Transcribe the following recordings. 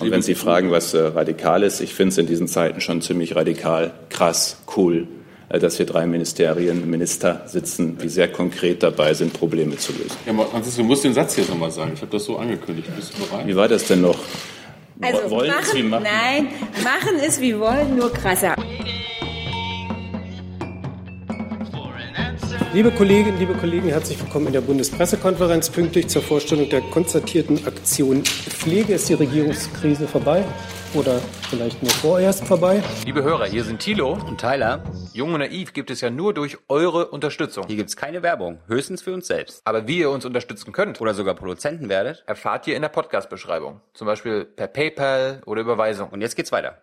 Und wenn Sie fragen, was äh, radikal ist, ich finde es in diesen Zeiten schon ziemlich radikal, krass, cool, äh, dass hier drei Ministerien, Minister sitzen, die sehr konkret dabei sind, Probleme zu lösen. Ja, Franziska, du musst den Satz jetzt nochmal sagen. Ich habe das so angekündigt. Bist du bereit? Wie war das denn noch? Also wollen machen, Sie machen? Nein, machen ist wie wollen, nur krasser. Liebe Kolleginnen, liebe Kollegen, herzlich willkommen in der Bundespressekonferenz. Pünktlich zur Vorstellung der konstatierten Aktion Pflege ist die Regierungskrise vorbei oder vielleicht nur vorerst vorbei. Liebe Hörer, hier sind Thilo und Tyler. Jung und Naiv gibt es ja nur durch eure Unterstützung. Hier gibt's keine Werbung, höchstens für uns selbst. Aber wie ihr uns unterstützen könnt, Oder sogar Produzenten werdet. erfahrt ihr in der Podcast-Beschreibung. Zum Beispiel per PayPal oder Überweisung. Und jetzt geht's weiter.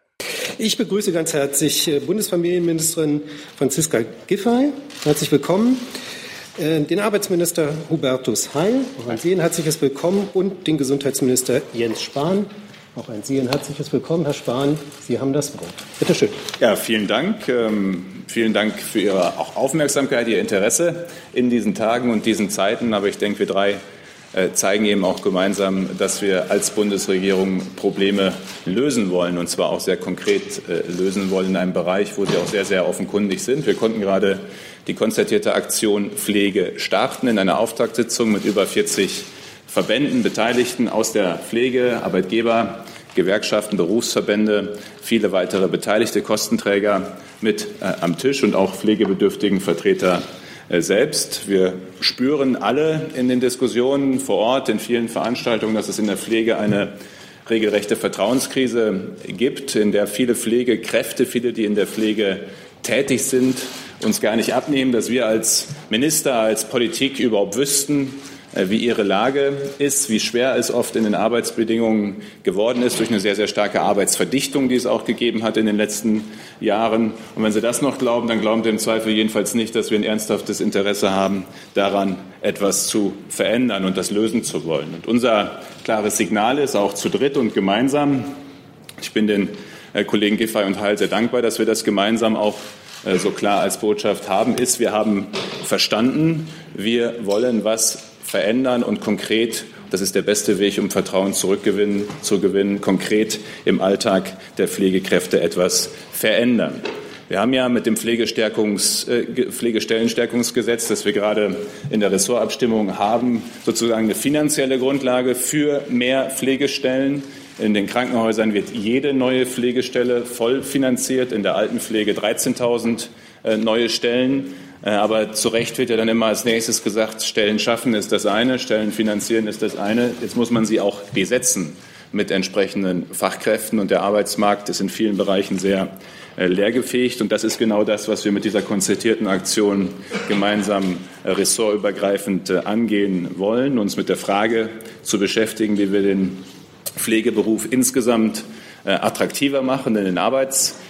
Ich begrüße ganz herzlich äh, Bundesfamilienministerin Franziska Giffey. Herzlich willkommen. Äh, Den Arbeitsminister Hubertus Heil, auch an Sie ein herzliches Willkommen, und den Gesundheitsminister Jens Spahn. Auch an Sie ein herzliches Willkommen, Herr Spahn. Sie haben das Wort. Bitte schön. Ja, vielen Dank. Ähm, vielen Dank für Ihre auch Aufmerksamkeit, Ihr Interesse in diesen Tagen und diesen Zeiten. Aber ich denke, wir drei zeigen eben auch gemeinsam, dass wir als Bundesregierung Probleme lösen wollen und zwar auch sehr konkret äh, lösen wollen in einem Bereich, wo sie auch sehr, sehr offenkundig sind. Wir konnten gerade die konstatierte Aktion Pflege starten in einer Auftaktsitzung mit über 40 Verbänden, Beteiligten aus der Pflege, Arbeitgeber, Gewerkschaften, Berufsverbände, viele weitere beteiligte Kostenträger mit äh, am Tisch und auch pflegebedürftigen Vertreter äh, selbst. Wir spüren alle in den Diskussionen vor Ort, in vielen Veranstaltungen, dass es in der Pflege eine regelrechte Vertrauenskrise gibt, in der viele Pflegekräfte, viele, die in der Pflege tätig sind, uns gar nicht abnehmen, dass wir als Minister, als Politik überhaupt wüssten, äh, wie ihre Lage ist, wie schwer es oft in den Arbeitsbedingungen geworden ist durch eine sehr, sehr starke Arbeitsverdichtung, die es auch gegeben hat in den letzten Jahren. Und wenn Sie das noch glauben, dann glauben Sie im Zweifel jedenfalls nicht, dass wir ein ernsthaftes Interesse haben, daran etwas zu verändern und das lösen zu wollen. Und unser klares Signal ist auch zu dritt und gemeinsam, ich bin den äh, Kollegen Giffey und Heil sehr dankbar, dass wir das gemeinsam auch äh, so klar als Botschaft haben, ist, wir haben verstanden, wir wollen was verändern und konkret, das ist der beste Weg, um Vertrauen zurückgewinnen, zu gewinnen, konkret im Alltag der Pflegekräfte etwas verändern. Wir haben ja mit dem Pflegestärkungs, äh, Pflegestellenstärkungsgesetz, das wir gerade in der Ressortabstimmung haben, sozusagen eine finanzielle Grundlage für mehr Pflegestellen. In den Krankenhäusern wird jede neue Pflegestelle voll finanziert, in der Altenpflege 13.000 äh, neue Stellen. Äh, Aber zu Recht wird ja dann immer als nächstes gesagt, Stellen schaffen ist das eine, Stellen finanzieren ist das eine. Jetzt muss man sie auch besetzen mit entsprechenden Fachkräften. Und der Arbeitsmarkt ist in vielen Bereichen sehr äh, leergefegt. Und das ist genau das, was wir mit dieser konzertierten Aktion gemeinsam äh, ressortübergreifend angehen wollen, uns mit der Frage zu beschäftigen, wie wir den Pflegeberuf insgesamt attraktiver machen in den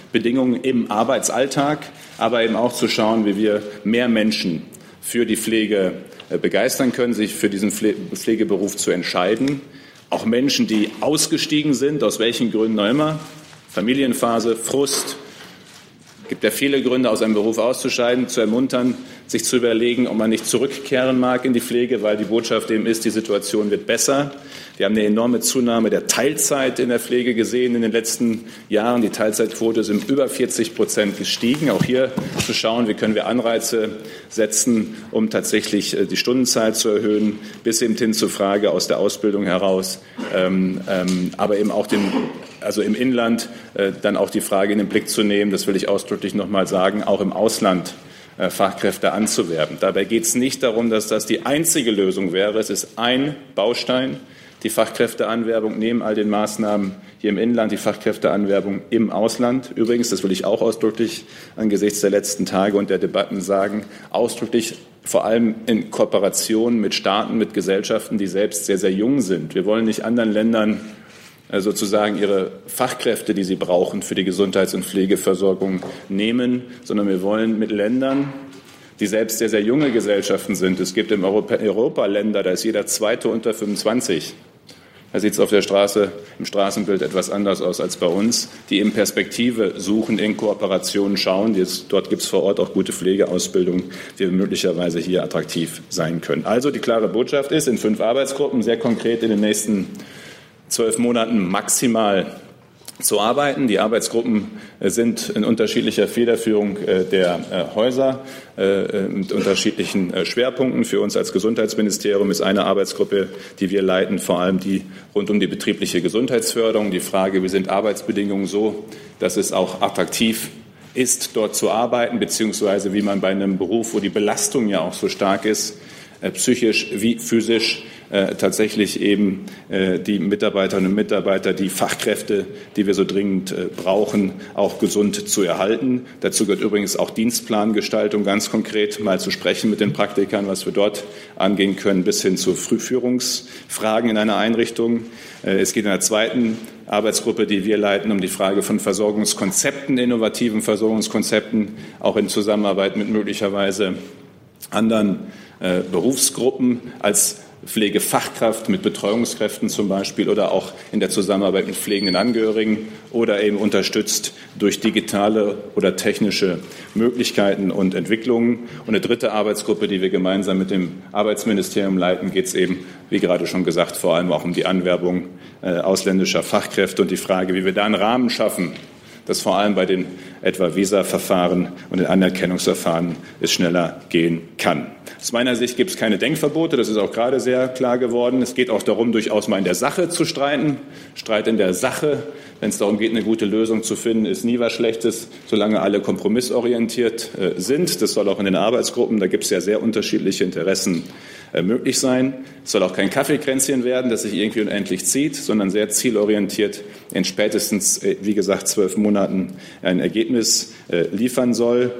Arbeitsbedingungen im Arbeitsalltag, aber eben auch zu schauen, wie wir mehr Menschen für die Pflege äh, begeistern können, sich für diesen Pfle Pflegeberuf zu entscheiden. Auch Menschen, die ausgestiegen sind, aus welchen Gründen auch immer, Familienphase, Frust, gibt ja viele Gründe, aus einem Beruf auszuscheiden, zu ermuntern, sich zu überlegen, ob man nicht zurückkehren mag in die Pflege, weil die Botschaft eben ist, die Situation wird besser. Wir haben eine enorme Zunahme der Teilzeit in der Pflege gesehen in den letzten Jahren. Die Teilzeitquote ist um über 40 Prozent gestiegen. Auch hier zu schauen, wie können wir Anreize setzen, um tatsächlich äh, die Stundenzeit zu erhöhen, bis eben hin zur Frage aus der Ausbildung heraus, ähm, ähm, aber eben auch den also im Inland äh, dann auch die Frage in den Blick zu nehmen, das will ich ausdrücklich noch mal sagen, auch im Ausland Fachkräfte anzuwerben. Dabei geht es nicht darum, dass das die einzige Lösung wäre. Es ist ein Baustein, die Fachkräfteanwerbung neben all den Maßnahmen hier im Inland, die Fachkräfteanwerbung im Ausland. Übrigens, das will ich auch ausdrücklich angesichts der letzten Tage und der Debatten sagen, ausdrücklich vor allem in Kooperation mit Staaten, mit Gesellschaften, die selbst sehr, sehr jung sind. Wir wollen nicht anderen Ländern äh, sozusagen ihre Fachkräfte, die sie brauchen für die Gesundheits- und Pflegeversorgung nehmen, sondern wir wollen mit Ländern, die selbst sehr, sehr junge Gesellschaften sind. Es gibt im Europa, Europa Länder, da ist jeder Zweite unter 25. Da sieht es auf der Straße im Straßenbild etwas anders aus als bei uns, die eben Perspektive suchen, in Kooperationen schauen. Jetzt, dort gibt es vor Ort auch gute Pflegeausbildung, die möglicherweise hier attraktiv sein können. Also die klare Botschaft ist, in fünf Arbeitsgruppen sehr konkret in den nächsten zwölf Monaten maximal zu arbeiten. Die Arbeitsgruppen äh, sind in unterschiedlicher Federführung äh, der äh, Häuser mit unterschiedlichen Schwerpunkten. Für uns als Gesundheitsministerium ist eine Arbeitsgruppe, die wir leiten, vor allem die rund um die betriebliche Gesundheitsförderung. Die Frage, wie sind Arbeitsbedingungen so, dass es auch attraktiv ist, dort zu arbeiten, beziehungsweise wie man bei einem Beruf, wo die Belastung ja auch so stark ist, psychisch wie physisch äh, tatsächlich eben äh, die Mitarbeiterinnen und Mitarbeiter, die Fachkräfte, die wir so dringend äh, brauchen, auch gesund zu erhalten. Dazu gehört übrigens auch Dienstplangestaltung ganz konkret mal zu sprechen mit den Praktikern, was wir dort angehen können, bis hin zu Frühführungsfragen in einer Einrichtung. Es geht in der zweiten Arbeitsgruppe, die wir leiten, um die Frage von Versorgungskonzepten, innovativen Versorgungskonzepten, auch in Zusammenarbeit mit möglicherweise anderen Berufsgruppen als Pflegefachkraft mit Betreuungskräften zum Beispiel oder auch in der Zusammenarbeit mit pflegenden Angehörigen oder eben unterstützt durch digitale oder technische Möglichkeiten und Entwicklungen. Und eine dritte Arbeitsgruppe, die wir gemeinsam mit dem Arbeitsministerium leiten, geht es eben, wie gerade schon gesagt, vor allem auch um die Anwerbung äh, ausländischer Fachkräfte und die Frage, wie wir da einen Rahmen schaffen, dass vor allem bei den etwa Visa-Verfahren und den Anerkennungsverfahren es schneller gehen kann. Aus meiner Sicht gibt es keine Denkverbote, das ist auch gerade sehr klar geworden. Es geht auch darum, durchaus mal in der Sache zu streiten. Streit in der Sache, wenn es darum geht, eine gute Lösung zu finden, ist nie was Schlechtes, solange alle kompromissorientiert äh, sind. Das soll auch in den Arbeitsgruppen, da gibt es ja sehr unterschiedliche Interessen möglich sein. Es soll auch kein Kaffeekränzchen werden, das sich irgendwie unendlich zieht, sondern sehr zielorientiert in spätestens, äh, wie gesagt, zwölf Monaten ein Ergebnis äh, liefern soll.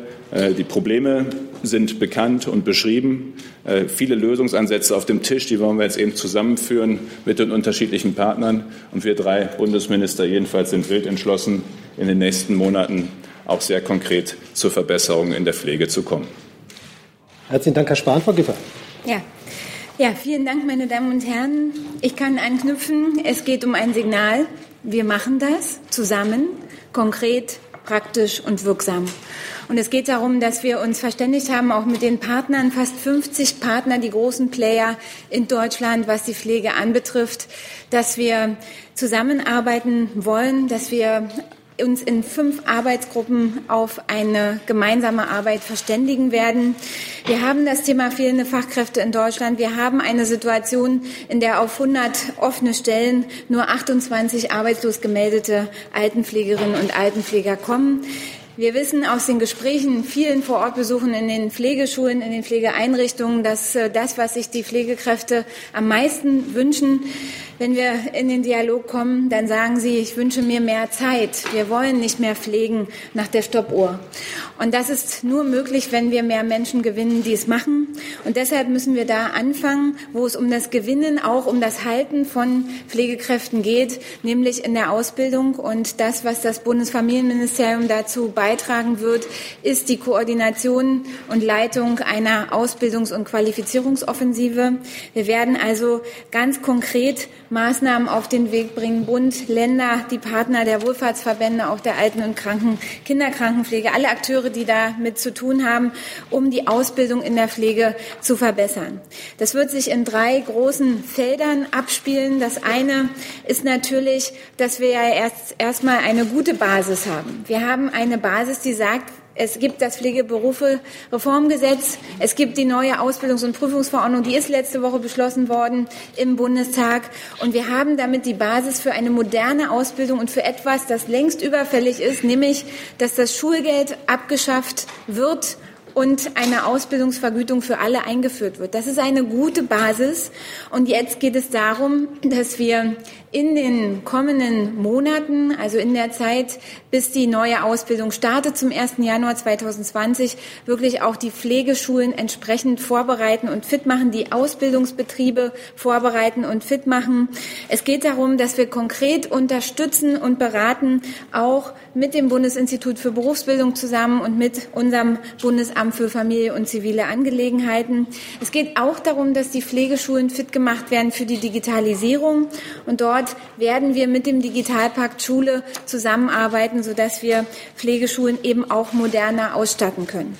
Die Probleme sind bekannt und beschrieben. Viele Lösungsansätze auf dem Tisch, die wollen wir jetzt eben zusammenführen mit den unterschiedlichen Partnern. Und wir drei Bundesminister jedenfalls sind wild entschlossen, in den nächsten Monaten auch sehr konkret zur Verbesserung in der Pflege zu kommen. Herzlichen Dank, Herr Spahn. Frau Giffer. Ja. Ja, vielen Dank, meine Damen und Herren. Ich kann anknüpfen. Es geht um ein Signal. Wir machen das zusammen, konkret, praktisch und wirksam. Und es geht darum, dass wir uns verständigt haben, auch mit den Partnern, fast 50 Partner, die großen Player in Deutschland, was die Pflege anbetrifft, dass wir zusammenarbeiten wollen, dass wir uns in fünf Arbeitsgruppen auf eine gemeinsame Arbeit verständigen werden. Wir haben das Thema fehlende Fachkräfte in Deutschland. Wir haben eine Situation, in der auf 100 offene Stellen nur 28 arbeitslos gemeldete Altenpflegerinnen und Altenpfleger kommen. Wir wissen aus den Gesprächen, vielen Vorortbesuchen in den Pflegeschulen, in den Pflegeeinrichtungen, dass äh, das, was sich die Pflegekräfte am meisten wünschen, wenn wir in den Dialog kommen, dann sagen sie, ich wünsche mir mehr Zeit. Wir wollen nicht mehr pflegen nach der Stoppuhr. Und das ist nur möglich, wenn wir mehr Menschen gewinnen, die es machen. Und deshalb müssen wir da anfangen, wo es um das Gewinnen, auch um das Halten von Pflegekräften geht, nämlich in der Ausbildung. Und das, was das Bundesfamilienministerium dazu beitragen wird, ist die Koordination und Leitung einer Ausbildungs- und Qualifizierungsoffensive. Wir werden also ganz konkret Maßnahmen auf den Weg bringen. Bund, Länder, die Partner der Wohlfahrtsverbände, auch der Alten- und Kranken, Kinderkrankenpflege, alle Akteure, die damit zu tun haben, um die Ausbildung in der Pflege zu verbessern. Das wird sich in drei großen Feldern abspielen. Das eine ist natürlich, dass wir ja erst erstmal eine gute Basis haben. Wir haben eine Basis, die sagt, es gibt das Pflegeberufe-Reformgesetz. Es gibt die neue Ausbildungs- und Prüfungsverordnung, die ist letzte Woche beschlossen worden im Bundestag. Und wir haben damit die Basis für eine moderne Ausbildung und für etwas, das längst überfällig ist, nämlich, dass das Schulgeld abgeschafft wird und eine Ausbildungsvergütung für alle eingeführt wird. Das ist eine gute Basis. Und jetzt geht es darum, dass wir in den kommenden Monaten, also in der Zeit, bis die neue Ausbildung startet zum 1. Januar 2020, wirklich auch die Pflegeschulen entsprechend vorbereiten und fit machen, die Ausbildungsbetriebe vorbereiten und fit machen. Es geht darum, dass wir konkret unterstützen und beraten, auch mit dem Bundesinstitut für Berufsbildung zusammen und mit unserem Bundesamt für Familie und zivile Angelegenheiten. Es geht auch darum, dass die Pflegeschulen fit gemacht werden für die Digitalisierung und dort Dort werden wir mit dem Digitalpakt Schule zusammenarbeiten, sodass wir Pflegeschulen eben auch moderner ausstatten können.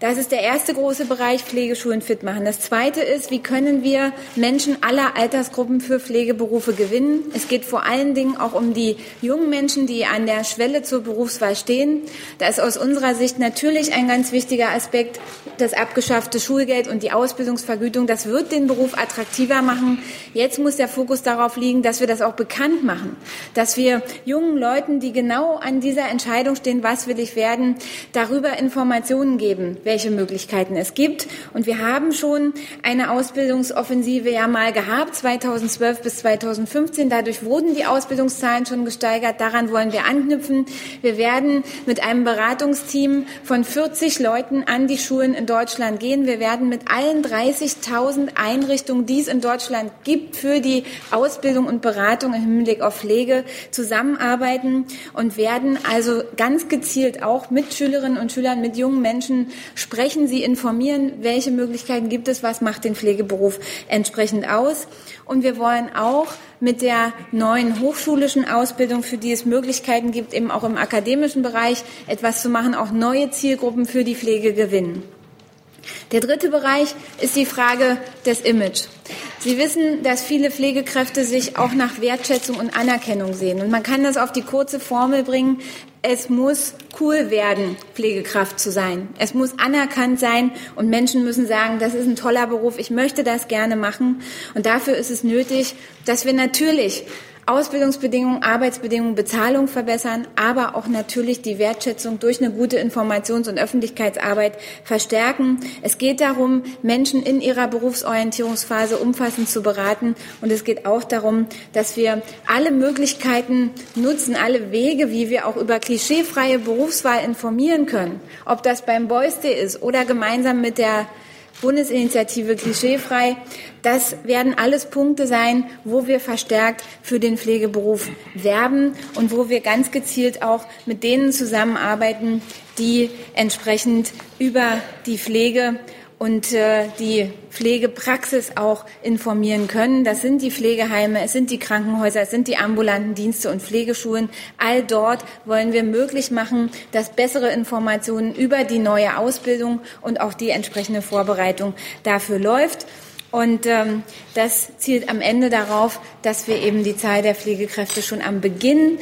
Das ist der erste große Bereich, Pflegeschulen fit machen. Das zweite ist, wie können wir Menschen aller Altersgruppen für Pflegeberufe gewinnen? Es geht vor allen Dingen auch um die jungen Menschen, die an der Schwelle zur Berufswahl stehen. Da ist aus unserer Sicht natürlich ein ganz wichtiger Aspekt das abgeschaffte Schulgeld und die Ausbildungsvergütung. Das wird den Beruf attraktiver machen. Jetzt muss der Fokus darauf liegen, dass wir das auch bekannt machen, dass wir jungen Leuten, die genau an dieser Entscheidung stehen, was will ich werden, darüber Informationen geben, welche Möglichkeiten es gibt. Und wir haben schon eine Ausbildungsoffensive ja mal gehabt, 2012 bis 2015. Dadurch wurden die Ausbildungszahlen schon gesteigert. Daran wollen wir anknüpfen. Wir werden mit einem Beratungsteam von 40 Leuten an die Schulen in Deutschland gehen. Wir werden mit allen 30.000 Einrichtungen, die es in Deutschland gibt, für die Ausbildung und Beratung im Hinblick auf Pflege zusammenarbeiten und werden also ganz gezielt auch mit Schülerinnen und Schülern, mit jungen Menschen sprechen, sie informieren, welche Möglichkeiten gibt es, was macht den Pflegeberuf entsprechend aus. Und wir wollen auch mit der neuen hochschulischen Ausbildung, für die es Möglichkeiten gibt, eben auch im akademischen Bereich etwas zu machen, auch neue Zielgruppen für die Pflege gewinnen. Der dritte Bereich ist die Frage des Image. Sie wissen, dass viele Pflegekräfte sich auch nach Wertschätzung und Anerkennung sehen. Und man kann das auf die kurze Formel bringen. Es muss cool werden, Pflegekraft zu sein. Es muss anerkannt sein und Menschen müssen sagen, das ist ein toller Beruf, ich möchte das gerne machen. Und dafür ist es nötig, dass wir natürlich Ausbildungsbedingungen, Arbeitsbedingungen, Bezahlung verbessern, aber auch natürlich die Wertschätzung durch eine gute Informations- und Öffentlichkeitsarbeit verstärken. Es geht darum, Menschen in ihrer Berufsorientierungsphase umfassend zu beraten. Und es geht auch darum, dass wir alle Möglichkeiten nutzen, alle Wege, wie wir auch über klischeefreie Berufswahl informieren können. Ob das beim Boys Day ist oder gemeinsam mit der Bundesinitiative Klischeefrei. Das werden alles Punkte sein, wo wir verstärkt für den Pflegeberuf werben und wo wir ganz gezielt auch mit denen zusammenarbeiten, die entsprechend über die Pflege und äh, die Pflegepraxis auch informieren können. Das sind die Pflegeheime, es sind die Krankenhäuser, es sind die ambulanten Dienste und Pflegeschulen. All dort wollen wir möglich machen, dass bessere Informationen über die neue Ausbildung und auch die entsprechende Vorbereitung dafür läuft. Und ähm, das zielt am Ende darauf, dass wir eben die Zahl der Pflegekräfte schon am Beginn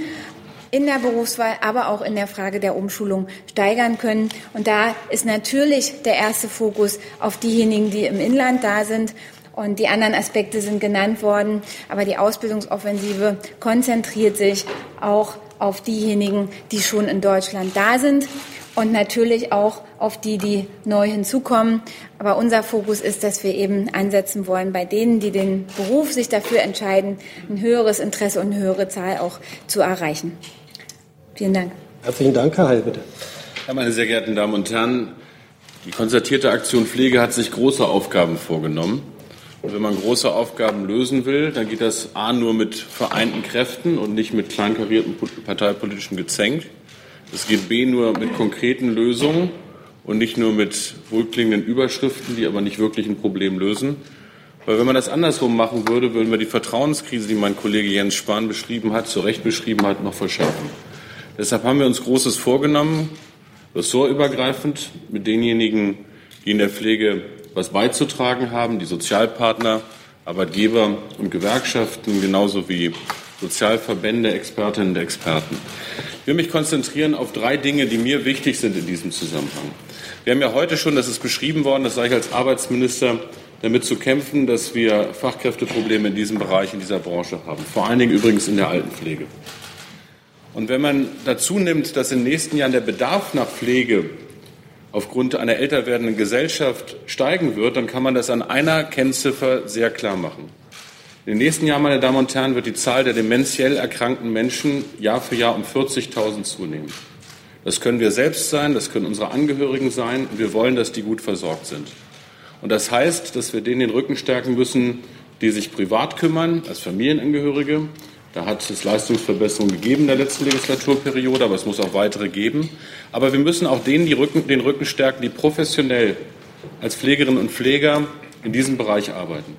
in der Berufswahl, aber auch in der Frage der Umschulung steigern können. Und da ist natürlich der erste Fokus auf diejenigen, die im Inland da sind. Und die anderen Aspekte sind genannt worden. Aber die Ausbildungsoffensive konzentriert sich auch auf diejenigen, die schon in Deutschland da sind und natürlich auch auf die, die neu hinzukommen. Aber unser Fokus ist, dass wir eben ansetzen wollen bei denen, die den Beruf sich dafür entscheiden, ein höheres Interesse und eine höhere Zahl auch zu erreichen. Vielen Dank. Herzlichen Dank, Herr Heil, bitte. Ja, meine sehr geehrten Damen und Herren, die konzertierte Aktion Pflege hat sich große Aufgaben vorgenommen. Wenn man große Aufgaben lösen will, dann geht das A nur mit vereinten Kräften und nicht mit kleinkarierten parteipolitischen Gezänk. Es geht B nur mit konkreten Lösungen und nicht nur mit wohlklingenden Überschriften, die aber nicht wirklich ein Problem lösen. Weil wenn man das andersrum machen würde, würden wir die Vertrauenskrise, die mein Kollege Jens Spahn beschrieben hat, zu Recht beschrieben hat, noch verschärfen. Deshalb haben wir uns Großes vorgenommen, ressortübergreifend mit denjenigen, die in der Pflege was beizutragen haben, die Sozialpartner, Arbeitgeber und Gewerkschaften, genauso wie Sozialverbände, Expertinnen und Experten. Ich will mich konzentrieren auf drei Dinge, die mir wichtig sind in diesem Zusammenhang. Wir haben ja heute schon, das ist beschrieben worden, das sage ich als Arbeitsminister, damit zu kämpfen, dass wir Fachkräfteprobleme in diesem Bereich, in dieser Branche haben. Vor allen Dingen übrigens in der Altenpflege. Und wenn man dazu nimmt, dass in den nächsten Jahren der Bedarf nach Pflege aufgrund einer älter werdenden Gesellschaft steigen wird, dann kann man das an einer Kennziffer sehr klar machen. In den nächsten Jahren, meine Damen und Herren, wird die Zahl der dementiell erkrankten Menschen Jahr für Jahr um 40.000 zunehmen. Das können wir selbst sein, das können unsere Angehörigen sein und wir wollen, dass die gut versorgt sind. Und das heißt, dass wir denen den Rücken stärken müssen, die sich privat kümmern, als Familienangehörige, da hat es Leistungsverbesserungen gegeben in der letzten Legislaturperiode, aber es muss auch weitere geben. Aber wir müssen auch denen Rücken, den Rücken stärken, die professionell als Pflegerinnen und Pfleger in diesem Bereich arbeiten.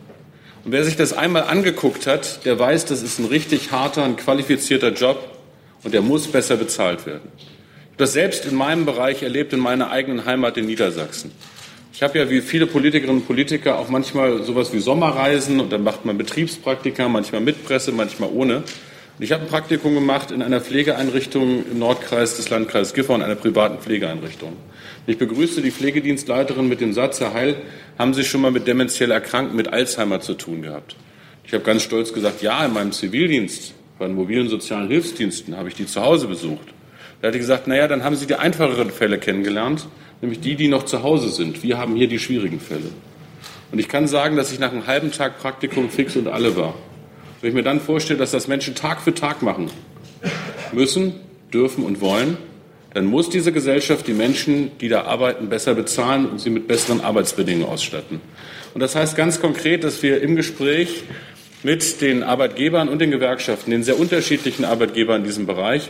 Und wer sich das einmal angeguckt hat, der weiß, das ist ein richtig harter, ein qualifizierter Job und der muss besser bezahlt werden. Ich das selbst in meinem Bereich erlebt, in meiner eigenen Heimat in Niedersachsen. Ich habe ja wie viele Politikerinnen und Politiker auch manchmal sowas wie Sommerreisen und dann macht man Betriebspraktika, manchmal mit Presse, manchmal ohne. Und ich habe ein Praktikum gemacht in einer Pflegeeinrichtung im Nordkreis des Landkreises Gifhorn, einer privaten Pflegeeinrichtung. Ich begrüße die Pflegedienstleiterin mit dem Satz, Herr Heil, haben Sie schon mal mit demenziell Erkrankten, mit Alzheimer zu tun gehabt? Ich habe ganz stolz gesagt, ja, in meinem Zivildienst, bei den mobilen sozialen Hilfsdiensten habe ich die zu Hause besucht. Da hat er gesagt, naja, dann haben Sie die einfacheren Fälle kennengelernt nämlich die, die noch zu Hause sind. Wir haben hier die schwierigen Fälle. Und ich kann sagen, dass ich nach einem halben Tag Praktikum fix und alle war. Wenn ich mir dann vorstelle, dass das Menschen Tag für Tag machen müssen, dürfen und wollen, dann muss diese Gesellschaft die Menschen, die da arbeiten, besser bezahlen und sie mit besseren Arbeitsbedingungen ausstatten. Und das heißt ganz konkret, dass wir im Gespräch mit den Arbeitgebern und den Gewerkschaften, den sehr unterschiedlichen Arbeitgebern in diesem Bereich,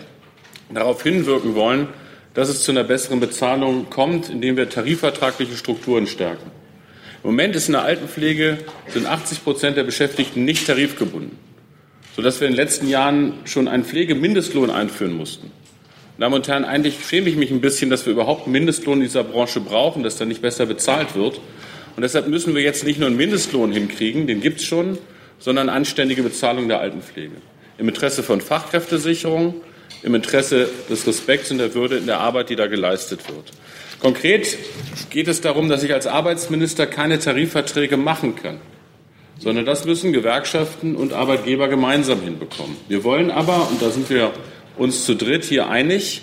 darauf hinwirken wollen, dass es zu einer besseren Bezahlung kommt, indem wir tarifvertragliche Strukturen stärken. Im Moment ist in der Altenpflege sind 80 Prozent der Beschäftigten nicht tarifgebunden, sodass wir in den letzten Jahren schon einen Pflegemindestlohn einführen mussten. Damen und Herren, eigentlich schäme ich mich ein bisschen, dass wir überhaupt einen Mindestlohn in dieser Branche brauchen, dass da nicht besser bezahlt wird. Und deshalb müssen wir jetzt nicht nur einen Mindestlohn hinkriegen, den gibt es schon, sondern anständige Bezahlung der Altenpflege. Im Interesse von Fachkräftesicherung, im Interesse des Respekts und der Würde in der Arbeit, die da geleistet wird. Konkret geht es darum, dass ich als Arbeitsminister keine Tarifverträge machen kann, sondern das müssen Gewerkschaften und Arbeitgeber gemeinsam hinbekommen. Wir wollen aber, und da sind wir uns zu dritt hier einig,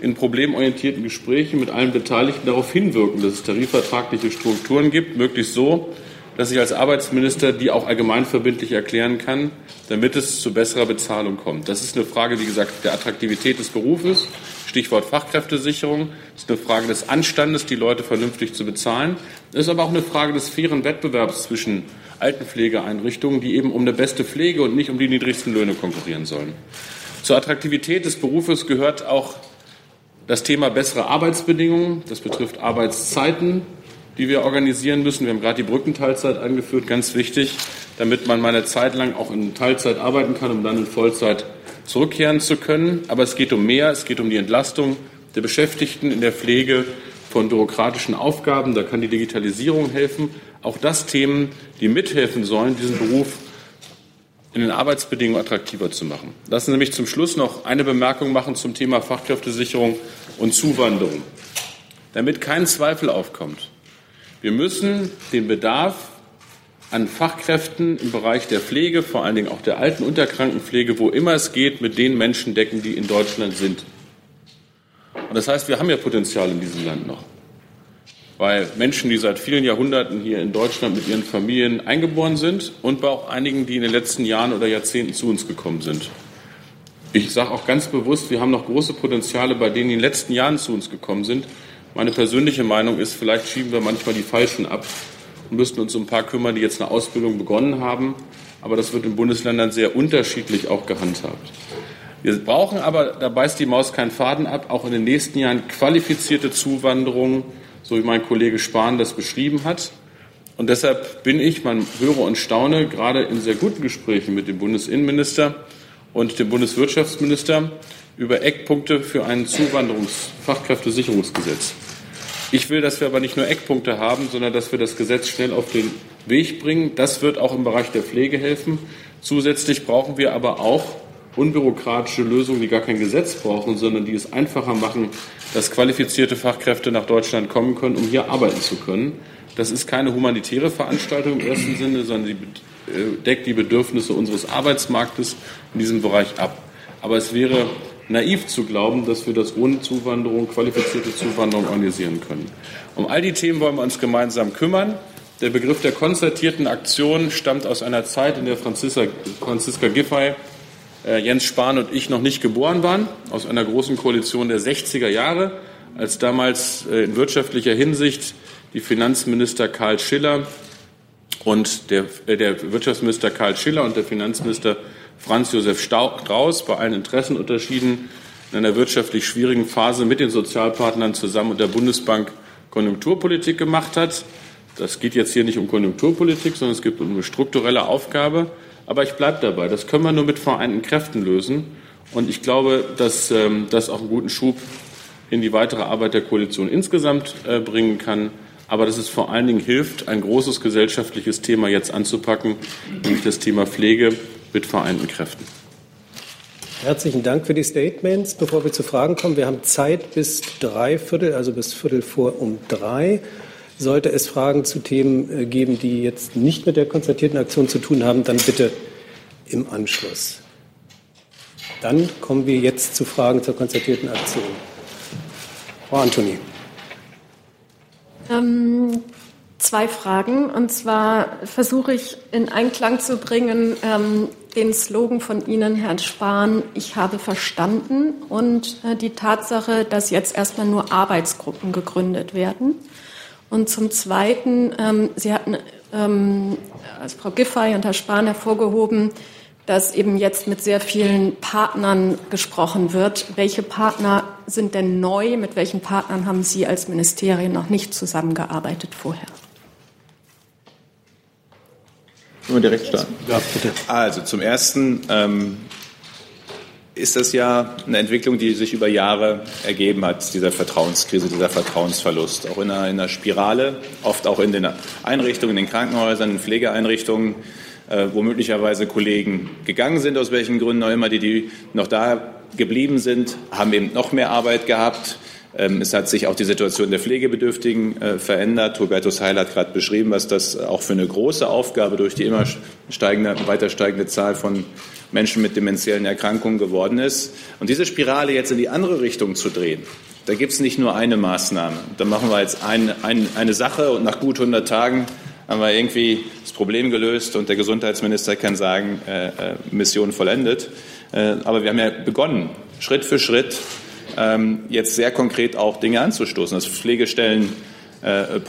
in problemorientierten Gesprächen mit allen Beteiligten darauf hinwirken, dass es tarifvertragliche Strukturen gibt, möglichst so, dass ich als Arbeitsminister die auch allgemeinverbindlich erklären kann, damit es zu besserer Bezahlung kommt. Das ist eine Frage, wie gesagt, der Attraktivität des Berufes, Stichwort Fachkräftesicherung. Das ist eine Frage des Anstandes, die Leute vernünftig zu bezahlen. Das ist aber auch eine Frage des fairen Wettbewerbs zwischen Altenpflegeeinrichtungen, die eben um eine beste Pflege und nicht um die niedrigsten Löhne konkurrieren sollen. Zur Attraktivität des Berufes gehört auch das Thema bessere Arbeitsbedingungen. Das betrifft Arbeitszeiten, die wir organisieren müssen. Wir haben gerade die Brückenteilzeit angeführt, ganz wichtig, damit man mal eine Zeit lang auch in Teilzeit arbeiten kann, um dann in Vollzeit zurückkehren zu können. Aber es geht um mehr. Es geht um die Entlastung der Beschäftigten in der Pflege von bürokratischen Aufgaben. Da kann die Digitalisierung helfen. Auch das Themen, die mithelfen sollen, diesen Beruf in den Arbeitsbedingungen attraktiver zu machen. Lassen Sie mich zum Schluss noch eine Bemerkung machen zum Thema Fachkräftesicherung und Zuwanderung. Damit kein Zweifel aufkommt. Wir müssen den Bedarf an Fachkräften im Bereich der Pflege, vor allen Dingen auch der Alten- und der Krankenpflege, wo immer es geht, mit den Menschen decken, die in Deutschland sind. Und das heißt, wir haben ja Potenzial in diesem Land noch. Weil Menschen, die seit vielen Jahrhunderten hier in Deutschland mit ihren Familien eingeboren sind und bei auch einigen, die in den letzten Jahren oder Jahrzehnten zu uns gekommen sind. Ich sage auch ganz bewusst, wir haben noch große Potenziale bei denen, die in den letzten Jahren zu uns gekommen sind, meine persönliche Meinung ist, vielleicht schieben wir manchmal die Falschen ab und müssten uns um ein paar kümmern, die jetzt eine Ausbildung begonnen haben. Aber das wird in Bundesländern sehr unterschiedlich auch gehandhabt. Wir brauchen aber, da beißt die Maus keinen Faden ab, auch in den nächsten Jahren qualifizierte Zuwanderung, so wie mein Kollege Spahn das beschrieben hat. Und deshalb bin ich, man höre und staune, gerade in sehr guten Gesprächen mit dem Bundesinnenminister und dem Bundeswirtschaftsminister über Eckpunkte für ein Zuwanderungsfachkräftesicherungsgesetz. Ich will, dass wir aber nicht nur Eckpunkte haben, sondern dass wir das Gesetz schnell auf den Weg bringen. Das wird auch im Bereich der Pflege helfen. Zusätzlich brauchen wir aber auch unbürokratische Lösungen, die gar kein Gesetz brauchen, sondern die es einfacher machen, dass qualifizierte Fachkräfte nach Deutschland kommen können, um hier arbeiten zu können. Das ist keine humanitäre Veranstaltung im ersten Sinne, sondern die äh, deckt die Bedürfnisse unseres Arbeitsmarktes in diesem Bereich ab. Aber es wäre naiv zu glauben, dass wir das ohne Zuwanderung, qualifizierte Zuwanderung organisieren können. Um all die Themen wollen wir uns gemeinsam kümmern. Der Begriff der konzertierten Aktion stammt aus einer Zeit, in der Franziska, Franziska Giffey, äh, Jens Spahn und ich noch nicht geboren waren, aus einer großen Koalition der 60er Jahre, als damals äh, in wirtschaftlicher Hinsicht die Finanzminister Karl Schiller und der, äh, der Wirtschaftsminister Karl Schiller und der Finanzminister Franz Josef Strauß bei allen Interessenunterschieden in einer wirtschaftlich schwierigen Phase mit den Sozialpartnern zusammen und der Bundesbank Konjunkturpolitik gemacht hat. Das geht jetzt hier nicht um Konjunkturpolitik, sondern es geht um eine strukturelle Aufgabe. Aber ich bleibe dabei. Das können wir nur mit vereinten Kräften lösen. Und ich glaube, dass ähm, das auch einen guten Schub in die weitere Arbeit der Koalition insgesamt äh, bringen kann, aber dass es vor allen Dingen hilft, ein großes gesellschaftliches Thema jetzt anzupacken, nämlich das Thema Pflege mit vereinten Kräften. Herzlichen Dank für die Statements. Bevor wir zu Fragen kommen, wir haben Zeit bis drei Viertel, also bis Viertel vor um drei. Sollte es Fragen zu Themen äh, geben, die jetzt nicht mit der konzertierten Aktion zu tun haben, dann bitte im Anschluss. Dann kommen wir jetzt zu Fragen zur konzertierten Aktion. Frau Antoni. Ähm, zwei Fragen. Und zwar versuche ich in Einklang zu bringen ähm, den Slogan von Ihnen, Herrn Spahn, ich habe verstanden und äh, die Tatsache, dass jetzt erstmal nur Arbeitsgruppen gegründet werden. Und zum Zweiten, ähm, Sie hatten ähm, als Frau Giffey und Herr Spahn hervorgehoben, dass eben jetzt mit sehr vielen Partnern gesprochen wird. Welche Partner sind denn neu? Mit welchen Partnern haben Sie als Ministerien noch nicht zusammengearbeitet vorher? Können wir direkt starten? Ja, bitte. Also zum Ersten ähm, ist das ja eine Entwicklung, die sich über Jahre ergeben hat, dieser Vertrauenskrise, dieser Vertrauensverlust. Auch in einer, in einer Spirale, oft auch in den Einrichtungen, in den Krankenhäusern, in Pflegeeinrichtungen, äh, wo möglicherweise Kollegen gegangen sind, aus welchen Gründen auch immer, die, die noch da geblieben sind, haben eben noch mehr Arbeit gehabt. Ähm, es hat sich auch die Situation der Pflegebedürftigen äh, verändert. Hubertus Heil hat gerade beschrieben, was das auch für eine große Aufgabe durch die immer steigende, weiter steigende Zahl von Menschen mit demenziellen Erkrankungen geworden ist. Und diese Spirale jetzt in die andere Richtung zu drehen, da gibt es nicht nur eine Maßnahme. Da machen wir jetzt ein, ein, eine Sache und nach gut 100 Tagen haben wir irgendwie das Problem gelöst und der Gesundheitsminister kann sagen, äh, äh, Mission vollendet. Äh, aber wir haben ja begonnen, Schritt für Schritt jetzt sehr konkret auch Dinge anzustoßen. Das Pflegestellen äh,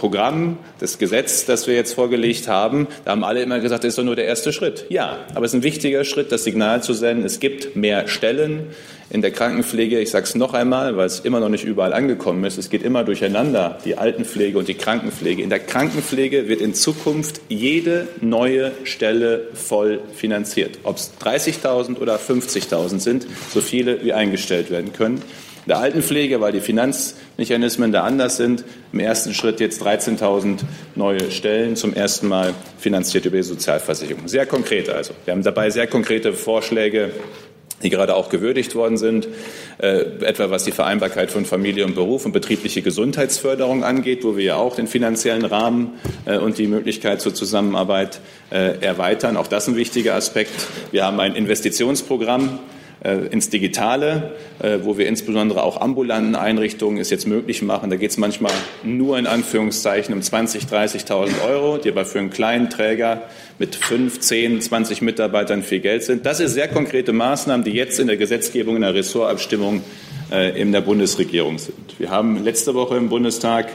das Gesetz, das wir jetzt vorgelegt haben, da haben alle immer gesagt, das ist doch nur der erste Schritt. Ja, aber es ist ein wichtiger Schritt, das Signal zu senden, es gibt mehr Stellen in der Krankenpflege. Ich sage es noch einmal, weil es immer noch nicht überall angekommen ist. Es geht immer durcheinander, die Altenpflege und die Krankenpflege. In der Krankenpflege wird in Zukunft jede neue Stelle voll finanziert. Ob es 30.000 oder 50.000 sind, so viele wie eingestellt werden können der Altenpflege, weil die Finanzmechanismen da anders sind. Im ersten Schritt jetzt 13.000 neue Stellen, zum ersten Mal finanziert über die Sozialversicherung. Sehr konkret also. Wir haben dabei sehr konkrete Vorschläge die gerade auch gewürdigt worden sind, äh, etwa was die Vereinbarkeit von Familie und Beruf und betriebliche Gesundheitsförderung angeht, wo wir ja auch den finanziellen Rahmen äh, und die Möglichkeit zur Zusammenarbeit äh, erweitern. Auch das ein wichtiger Aspekt. Wir haben ein Investitionsprogramm ins Digitale, äh, wo wir insbesondere auch ambulanten Einrichtungen es jetzt möglich machen. Da geht es manchmal nur in Anführungszeichen um 20.000, 30.000 Euro, die aber für einen kleinen Träger mit 5, 10, 20 Mitarbeitern viel Geld sind. Das sind sehr konkrete Maßnahmen, die jetzt in der Gesetzgebung, in der Ressortabstimmung äh, in der Bundesregierung sind. Wir haben letzte Woche im Bundestag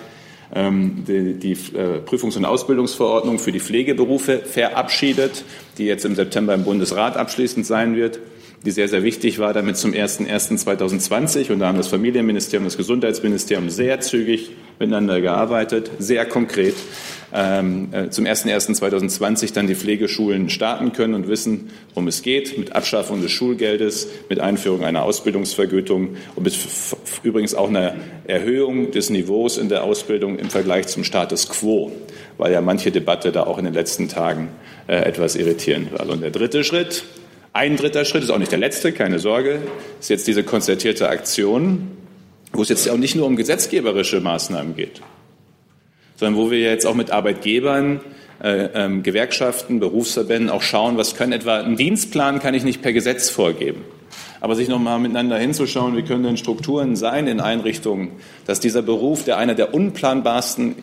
ähm, die Prüfungs- und Ausbildungsverordnung für die Pflegeberufe verabschiedet, die jetzt im September im Bundesrat abschließend sein wird die sehr, sehr wichtig war, damit zum 01.01.2020. Und da haben das Familienministerium und das Gesundheitsministerium sehr zügig miteinander gearbeitet, sehr konkret. Ähm, äh, zum 01.01.2020 dann die Pflegeschulen starten können und wissen, worum es geht, mit Abschaffung des Schulgeldes, mit Einführung einer Ausbildungsvergütung und mit übrigens auch einer Erhöhung des Niveaus in der Ausbildung im Vergleich zum Status quo, weil ja manche Debatte da auch in den letzten Tagen äh, etwas irritierend war. Und der dritte Schritt, ein dritter Schritt ist auch nicht der letzte, keine Sorge, ist jetzt diese konzertierte Aktion, wo es jetzt auch nicht nur um gesetzgeberische Maßnahmen geht, sondern wo wir jetzt auch mit Arbeitgebern, äh, ähm, Gewerkschaften, Berufsverbänden auch schauen, was können etwa einen Dienstplan kann ich nicht per Gesetz vorgeben. Aber sich nochmal miteinander hinzuschauen, wie können denn Strukturen sein in Einrichtungen, dass dieser Beruf, der einer der unplanbarsten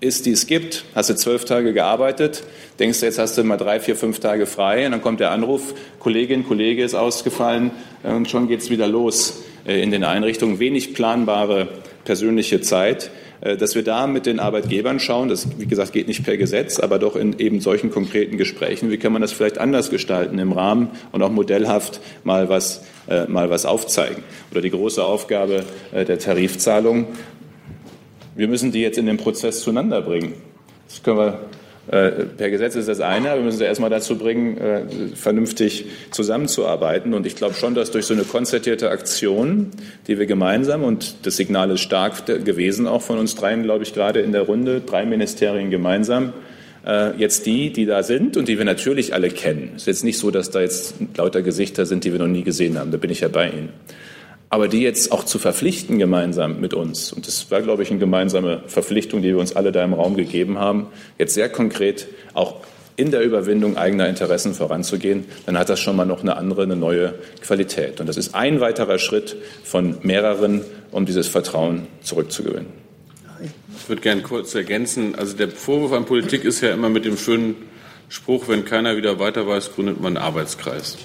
ist, die es gibt. Hast du zwölf Tage gearbeitet, denkst du, jetzt hast du mal drei, vier, fünf Tage frei und dann kommt der Anruf, Kollegin, Kollege ist ausgefallen äh, und schon geht es wieder los äh, in den Einrichtungen. Wenig planbare persönliche Zeit, äh, dass wir da mit den Arbeitgebern schauen, das, wie gesagt, geht nicht per Gesetz, aber doch in eben solchen konkreten Gesprächen, wie kann man das vielleicht anders gestalten im Rahmen und auch modellhaft mal was, mal was aufzeigen. Oder die große Aufgabe der Tarifzahlung, wir müssen die jetzt in den Prozess zueinander bringen. Das können wir Äh, per Gesetz ist das eine, aber wir müssen sie erstmal dazu bringen, äh, vernünftig zusammenzuarbeiten. Und ich glaube schon, dass durch so eine konzertierte Aktion, die wir gemeinsam, und das Signal ist stark gewesen, auch von uns dreien, glaube ich, gerade in der Runde, drei Ministerien gemeinsam, äh, jetzt die, die da sind und die wir natürlich alle kennen. Es ist jetzt nicht so, dass da jetzt lauter Gesichter sind, die wir noch nie gesehen haben. Da bin ich ja bei Ihnen. Aber die jetzt auch zu verpflichten gemeinsam mit uns, und das war, glaube ich, eine gemeinsame Verpflichtung, die wir uns alle da im Raum gegeben haben, jetzt sehr konkret auch in der Überwindung eigener Interessen voranzugehen, dann hat das schon mal noch eine andere, eine neue Qualität. Und das ist ein weiterer Schritt von mehreren, um dieses Vertrauen zurückzugewinnen. Ich würde gerne kurz ergänzen. Also der Vorwurf an Politik ist ja immer mit dem schönen Spruch, wenn keiner wieder weiter weiß, gründet man einen Arbeitskreis.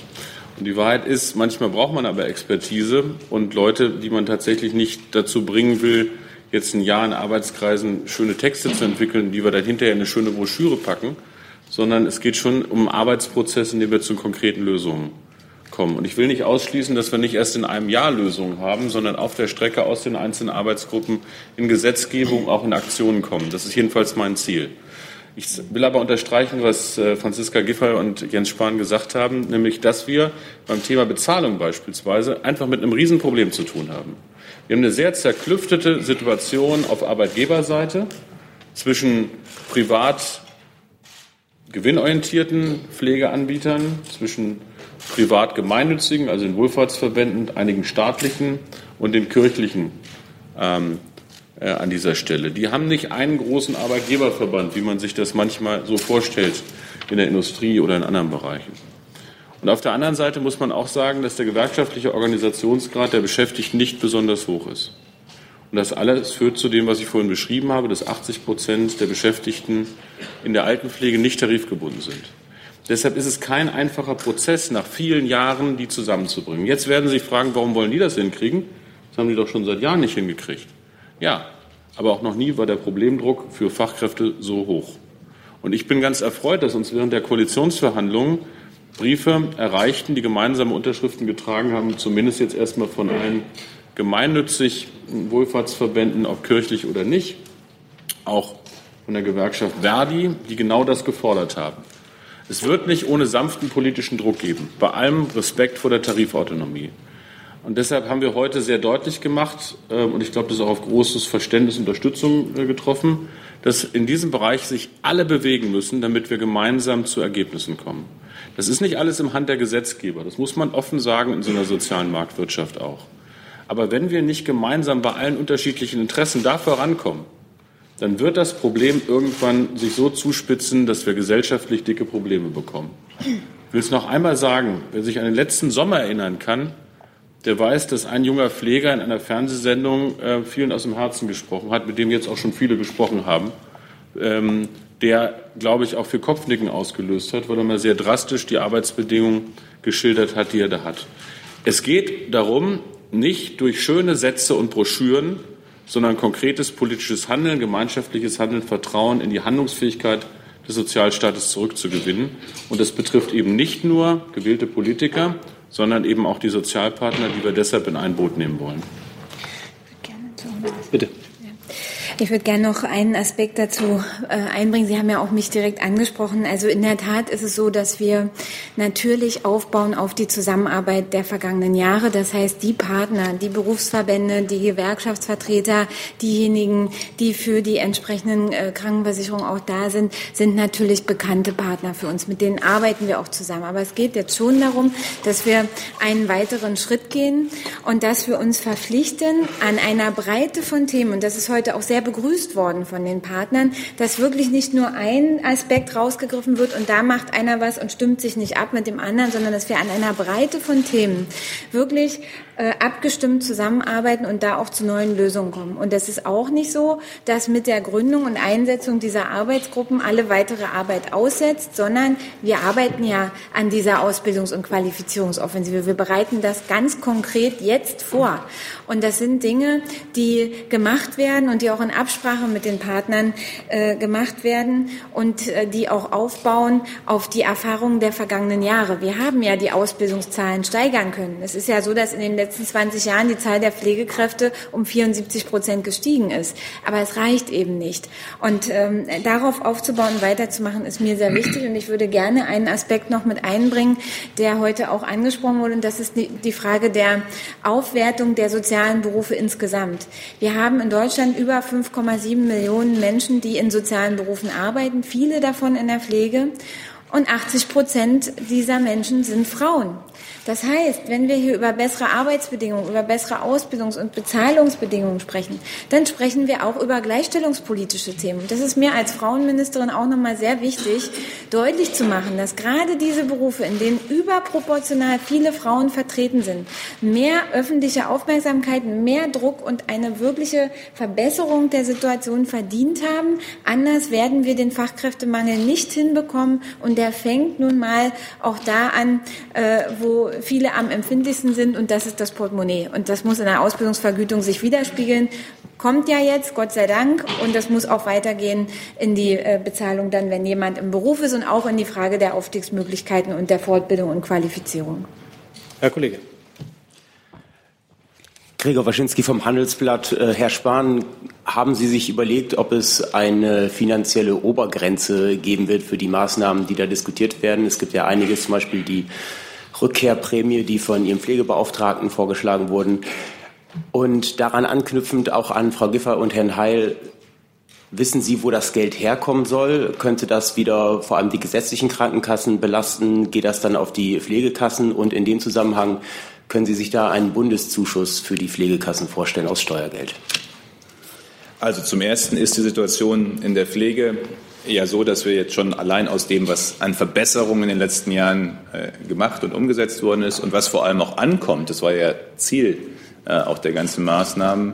Und die Wahrheit ist, manchmal braucht man aber Expertise und Leute, die man tatsächlich nicht dazu bringen will, jetzt ein Jahr in Arbeitskreisen schöne Texte zu entwickeln, die wir dann hinterher in eine schöne Broschüre packen, sondern es geht schon um einen Arbeitsprozess, in dem wir zu konkreten Lösungen kommen. Und ich will nicht ausschließen, dass wir nicht erst in einem Jahr Lösungen haben, sondern auf der Strecke aus den einzelnen Arbeitsgruppen in Gesetzgebung auch in Aktionen kommen. Das ist jedenfalls mein Ziel. Ich will aber unterstreichen, was äh, Franziska Giffey und Jens Spahn gesagt haben, nämlich, dass wir beim Thema Bezahlung beispielsweise einfach mit einem Riesenproblem zu tun haben. Wir haben eine sehr zerklüftete Situation auf Arbeitgeberseite zwischen privat gewinnorientierten Pflegeanbietern, zwischen privat gemeinnützigen, also den Wohlfahrtsverbänden, einigen staatlichen und den kirchlichen ähm, äh, an dieser Stelle. Die haben nicht einen großen Arbeitgeberverband, wie man sich das manchmal so vorstellt in der Industrie oder in anderen Bereichen. Und auf der anderen Seite muss man auch sagen, dass der gewerkschaftliche Organisationsgrad der Beschäftigten nicht besonders hoch ist. Und das alles führt zu dem, was ich vorhin beschrieben habe, dass 80 Prozent der Beschäftigten in der Altenpflege nicht tarifgebunden sind. Deshalb ist es kein einfacher Prozess, nach vielen Jahren die zusammenzubringen. Jetzt werden Sie sich fragen, warum wollen die das hinkriegen? Das haben die doch schon seit Jahren nicht hingekriegt. Ja, aber auch noch nie war der Problemdruck für Fachkräfte so hoch. Und ich bin ganz erfreut, dass uns während der Koalitionsverhandlungen Briefe erreichten, die gemeinsame Unterschriften getragen haben, zumindest jetzt erstmal von allen gemeinnützig Wohlfahrtsverbänden, ob kirchlich oder nicht, auch von der Gewerkschaft Verdi, die genau das gefordert haben. Es wird nicht ohne sanften politischen Druck geben, bei allem Respekt vor der Tarifautonomie. Und deshalb haben wir heute sehr deutlich gemacht, ähm, und ich glaube, das ist auch auf großes Verständnis und Unterstützung äh, getroffen, dass in diesem Bereich sich alle bewegen müssen, damit wir gemeinsam zu Ergebnissen kommen. Das ist nicht alles im Hand der Gesetzgeber. Das muss man offen sagen in so einer sozialen Marktwirtschaft auch. Aber wenn wir nicht gemeinsam bei allen unterschiedlichen Interessen da vorankommen, dann wird das Problem irgendwann sich so zuspitzen, dass wir gesellschaftlich dicke Probleme bekommen. Ich will es noch einmal sagen, wer sich an den letzten Sommer erinnern kann, der weiß, dass ein junger Pfleger in einer Fernsehsendung äh, vielen aus dem Herzen gesprochen hat, mit dem jetzt auch schon viele gesprochen haben, ähm, der, glaube ich, auch für Kopfnicken ausgelöst hat, weil er mal sehr drastisch die Arbeitsbedingungen geschildert hat, die er da hat. Es geht darum, nicht durch schöne Sätze und Broschüren, sondern konkretes politisches Handeln, gemeinschaftliches Handeln, Vertrauen in die Handlungsfähigkeit des Sozialstaates zurückzugewinnen. Und das betrifft eben nicht nur gewählte Politiker, sondern eben auch die Sozialpartner, die wir deshalb in ein Boot nehmen wollen. Bitte. Ich würde gerne noch einen Aspekt dazu äh, einbringen. Sie haben ja auch mich direkt angesprochen. Also in der Tat ist es so, dass wir natürlich aufbauen auf die Zusammenarbeit der vergangenen Jahre. Das heißt, die Partner, die Berufsverbände, die Gewerkschaftsvertreter, diejenigen, die für die entsprechenden äh, Krankenversicherungen auch da sind, sind natürlich bekannte Partner für uns. Mit denen arbeiten wir auch zusammen. Aber es geht jetzt schon darum, dass wir einen weiteren Schritt gehen und dass wir uns verpflichten an einer Breite von Themen. Und das ist heute auch sehr begrüßt worden von den Partnern, dass wirklich nicht nur ein Aspekt rausgegriffen wird und da macht einer was und stimmt sich nicht ab mit dem anderen, sondern dass wir an einer Breite von Themen wirklich äh, abgestimmt zusammenarbeiten und da auch zu neuen Lösungen kommen. Und es ist auch nicht so, dass mit der Gründung und Einsetzung dieser Arbeitsgruppen alle weitere Arbeit aussetzt, sondern wir arbeiten ja an dieser Ausbildungs- und Qualifizierungsoffensive. Wir bereiten das ganz konkret jetzt vor. Und das sind Dinge, die gemacht werden und die auch in Absprache mit den Partnern äh, gemacht werden und äh, die auch aufbauen auf die Erfahrungen der vergangenen Jahre. Wir haben ja die Ausbildungszahlen steigern können. Es ist ja so, dass in den letzten 20 Jahren die Zahl der Pflegekräfte um 74 Prozent gestiegen ist. Aber es reicht eben nicht. Und ähm, darauf aufzubauen und weiterzumachen, ist mir sehr wichtig. Und ich würde gerne einen Aspekt noch mit einbringen, der heute auch angesprochen wurde. Und das ist die, die Frage der Aufwertung der sozialen Berufe insgesamt. Wir haben in Deutschland über 5,7 Millionen Menschen, die in sozialen Berufen arbeiten, viele davon in der Pflege. Und 80 Prozent dieser Menschen sind Frauen. Das heißt, wenn wir hier über bessere Arbeitsbedingungen, über bessere Ausbildungs- und Bezahlungsbedingungen sprechen, dann sprechen wir auch über gleichstellungspolitische Themen. Das ist mir als Frauenministerin auch nochmal sehr wichtig, deutlich zu machen, dass gerade diese Berufe, in denen überproportional viele Frauen vertreten sind, mehr öffentliche Aufmerksamkeit, mehr Druck und eine wirkliche Verbesserung der Situation verdient haben. Anders werden wir den Fachkräftemangel nicht hinbekommen und der fängt nun mal auch da an, äh, wo viele am empfindlichsten sind und das ist das Portemonnaie. Und das muss in der Ausbildungsvergütung sich widerspiegeln. Kommt ja jetzt, Gott sei Dank, und das muss auch weitergehen in die äh, Bezahlung dann, wenn jemand im Beruf ist und auch in die Frage der Aufstiegsmöglichkeiten und der Fortbildung und Qualifizierung. Herr Kollege. Gregor Waschinski vom Handelsblatt. Äh, Herr Spahn, haben Sie sich überlegt, ob es eine finanzielle Obergrenze geben wird für die Maßnahmen, die da diskutiert werden? Es gibt ja einiges, zum Beispiel die Rückkehrprämie, die von Ihrem Pflegebeauftragten vorgeschlagen wurden. Und daran anknüpfend auch an Frau Giffer und Herrn Heil, wissen Sie, wo das Geld herkommen soll? Könnte das wieder vor allem die gesetzlichen Krankenkassen belasten? Geht das dann auf die Pflegekassen? Und in dem Zusammenhang können Sie sich da einen Bundeszuschuss für die Pflegekassen vorstellen aus Steuergeld? Also zum Ersten ist die Situation in der Pflege ja so, dass wir jetzt schon allein aus dem, was an Verbesserungen in den letzten Jahren äh, gemacht und umgesetzt worden ist und was vor allem auch ankommt, das war ja Ziel äh, auch der ganzen Maßnahmen,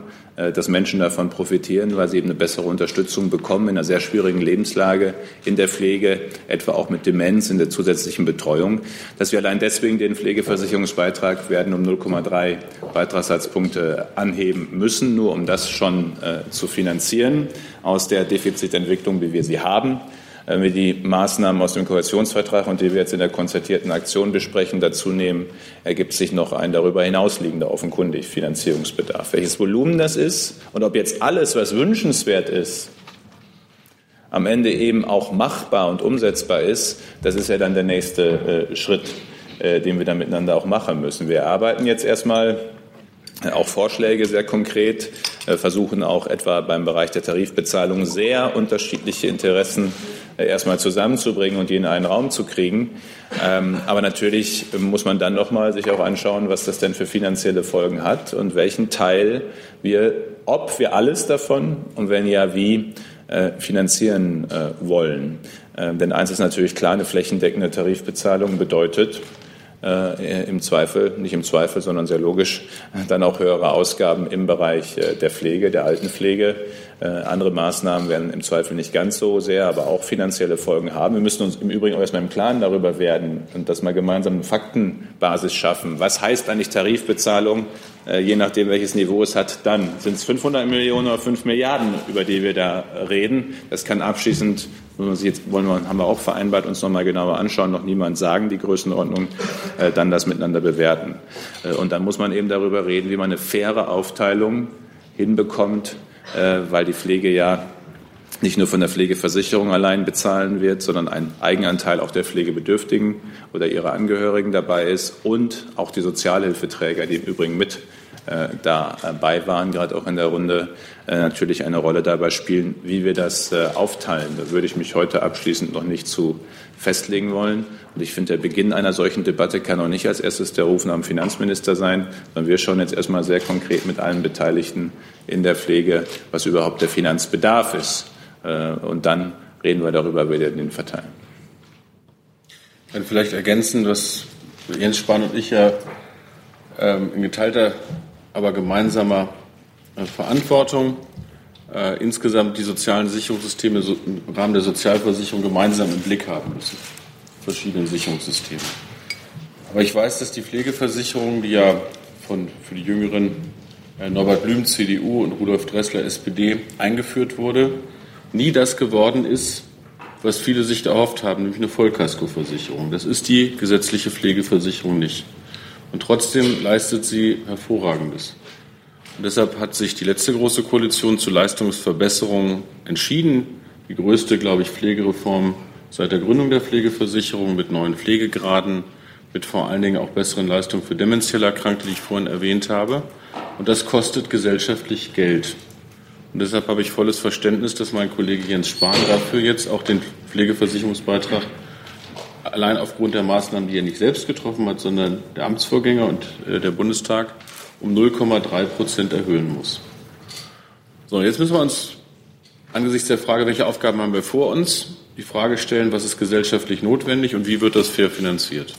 dass Menschen davon profitieren, weil sie eben eine bessere Unterstützung bekommen in einer sehr schwierigen Lebenslage in der Pflege, etwa auch mit Demenz in der zusätzlichen Betreuung, dass wir allein deswegen den Pflegeversicherungsbeitrag werden um 0,3 Beitragssatzpunkte anheben müssen, nur um das schon äh, zu finanzieren aus der Defizitentwicklung, wie wir sie haben. Wenn wir die Maßnahmen aus dem Koalitionsvertrag und die wir jetzt in der konzertierten Aktion besprechen, dazu nehmen, ergibt sich noch ein darüber hinausliegender offenkundig Finanzierungsbedarf. Welches Volumen das ist und ob jetzt alles, was wünschenswert ist, am Ende eben auch machbar und umsetzbar ist, das ist ja dann der nächste äh, Schritt, äh, den wir dann miteinander auch machen müssen. Wir arbeiten jetzt erstmal äh, auch Vorschläge sehr konkret, äh, versuchen auch etwa beim Bereich der Tarifbezahlung sehr unterschiedliche Interessen äh, erstmal zusammenzubringen und die in einen Raum zu kriegen. Ähm, aber natürlich muss man dann noch mal sich auch anschauen, was das denn für finanzielle Folgen hat und welchen Teil wir, ob wir alles davon und wenn ja, wie äh, finanzieren äh, wollen. Denn eins ist natürlich klar, eine flächendeckende Tarifbezahlung bedeutet, äh, im Zweifel, nicht im Zweifel, sondern sehr logisch, dann auch höhere Ausgaben im Bereich äh, der Pflege, der Altenpflege. Äh, andere Maßnahmen werden im Zweifel nicht ganz so sehr, aber auch finanzielle Folgen haben. Wir müssen uns im Übrigen auch erstmal im Klaren darüber werden und das mal gemeinsam eine Faktenbasis schaffen. Was heißt eigentlich Tarifbezahlung? Äh, je nachdem, welches Niveau es hat, dann sind es 500 Millionen oder 5 Milliarden, über die wir da reden. Das kann abschließend, jetzt wollen wir, haben wir auch vereinbart, uns noch mal genauer anschauen, noch niemand sagen, die Größenordnung, äh, dann das miteinander bewerten. Und dann muss man eben darüber reden, wie man eine faire Aufteilung hinbekommt weil die Pflege ja nicht nur von der Pflegeversicherung allein bezahlen wird, sondern ein Eigenanteil auch der Pflegebedürftigen oder ihrer Angehörigen dabei ist und auch die Sozialhilfeträger, die im Übrigen mit äh, dabei waren, gerade auch in der Runde, äh, natürlich eine Rolle dabei spielen, wie wir das äh, aufteilen. Da würde ich mich heute abschließend noch nicht zu festlegen wollen. Und ich finde, der Beginn einer solchen Debatte kann auch nicht als erstes der Ruf nach dem Finanzminister sein, sondern wir schauen jetzt erstmal sehr konkret mit allen Beteiligten in der Pflege, was überhaupt der Finanzbedarf ist. Äh, und dann reden wir darüber, wie wir den verteilen. Kann vielleicht ergänzen, was Jens Spahn und ich ja ähm, in geteilter, aber gemeinsamer äh, Verantwortung äh, insgesamt die sozialen Sicherungssysteme so, im Rahmen der Sozialversicherung gemeinsam im Blick haben müssen. Verschiedene Sicherungssysteme. Aber ich weiß, dass die Pflegeversicherung, die ja von, für die Jüngeren äh, Norbert Blüm, CDU und Rudolf Dressler, SPD, eingeführt wurde, nie das geworden ist, was viele sich erhofft haben, nämlich eine Vollkaskoversicherung. Das ist die gesetzliche Pflegeversicherung nicht. Und trotzdem leistet sie Hervorragendes. Und deshalb hat sich die letzte große Koalition zu Leistungsverbesserungen entschieden. Die größte, glaube ich, Pflegereform seit der Gründung der Pflegeversicherung mit neuen Pflegegraden, mit vor allen Dingen auch besseren Leistungen für demenziell Erkrankte, die ich vorhin erwähnt habe. Und das kostet gesellschaftlich Geld. Und deshalb habe ich volles Verständnis, dass mein Kollege Jens Spahn dafür jetzt auch den Pflegeversicherungsbeitrag allein aufgrund der Maßnahmen, die er nicht selbst getroffen hat, sondern der Amtsvorgänger und äh, der Bundestag um 0,3 Prozent erhöhen muss. So, jetzt müssen wir uns angesichts der Frage, welche Aufgaben haben wir vor uns, die Frage stellen, was ist gesellschaftlich notwendig und wie wird das fair finanziert.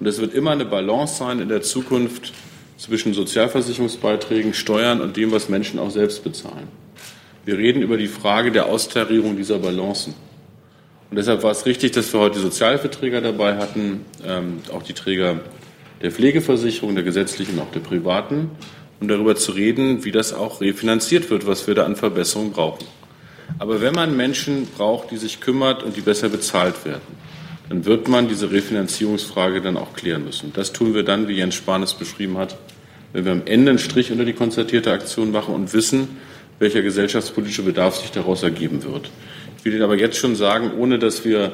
Und es wird immer eine Balance sein in der Zukunft zwischen Sozialversicherungsbeiträgen, Steuern und dem, was Menschen auch selbst bezahlen. Wir reden über die Frage der Austarierung dieser Balancen. Und deshalb war es richtig, dass wir heute die Sozialhilfeträger dabei hatten, ähm, auch die Träger der Pflegeversicherung, der gesetzlichen und auch der privaten, um darüber zu reden, wie das auch refinanziert wird, was wir da an Verbesserungen brauchen. Aber wenn man Menschen braucht, die sich kümmert und die besser bezahlt werden, dann wird man diese Refinanzierungsfrage dann auch klären müssen. Das tun wir dann, wie Jens Spahn es beschrieben hat, wenn wir am Ende einen Strich unter die konzertierte Aktion machen und wissen, welcher gesellschaftspolitische Bedarf sich daraus ergeben wird. Ich will Ihnen aber jetzt schon sagen, ohne dass wir,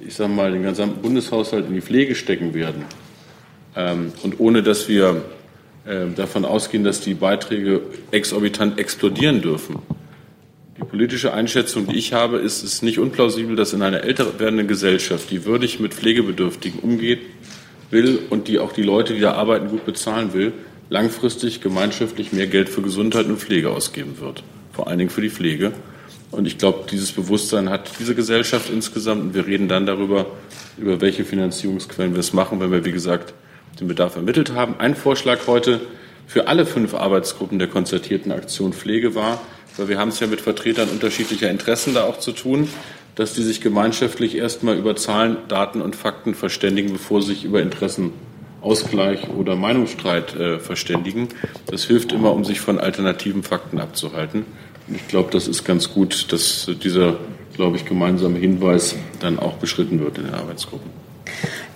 ich sage mal, den gesamten Bundeshaushalt in die Pflege stecken werden ähm, und ohne dass wir äh, davon ausgehen, dass die Beiträge exorbitant explodieren dürfen, die politische Einschätzung, die ich habe, ist es nicht unplausibel, dass in einer älter werdenden Gesellschaft, die würdig mit Pflegebedürftigen umgeht will und die auch die Leute, die da arbeiten, gut bezahlen will, langfristig gemeinschaftlich mehr Geld für Gesundheit und Pflege ausgeben wird. Vor allen Dingen für die Pflege. Und ich glaube, dieses Bewusstsein hat diese Gesellschaft insgesamt. Und wir reden dann darüber, über welche Finanzierungsquellen wir es machen, wenn wir, wie gesagt, den Bedarf ermittelt haben. Ein Vorschlag heute für alle fünf Arbeitsgruppen der konzertierten Aktion Pflege war, weil wir haben es ja mit Vertretern unterschiedlicher Interessen da auch zu tun, dass die sich gemeinschaftlich erstmal über Zahlen, Daten und Fakten verständigen, bevor sie sich über Interessenausgleich oder Meinungsstreit äh, verständigen. Das hilft immer, um sich von alternativen Fakten abzuhalten. Ich glaube, das ist ganz gut, dass dieser, glaube ich, gemeinsame Hinweis dann auch beschritten wird in den Arbeitsgruppen.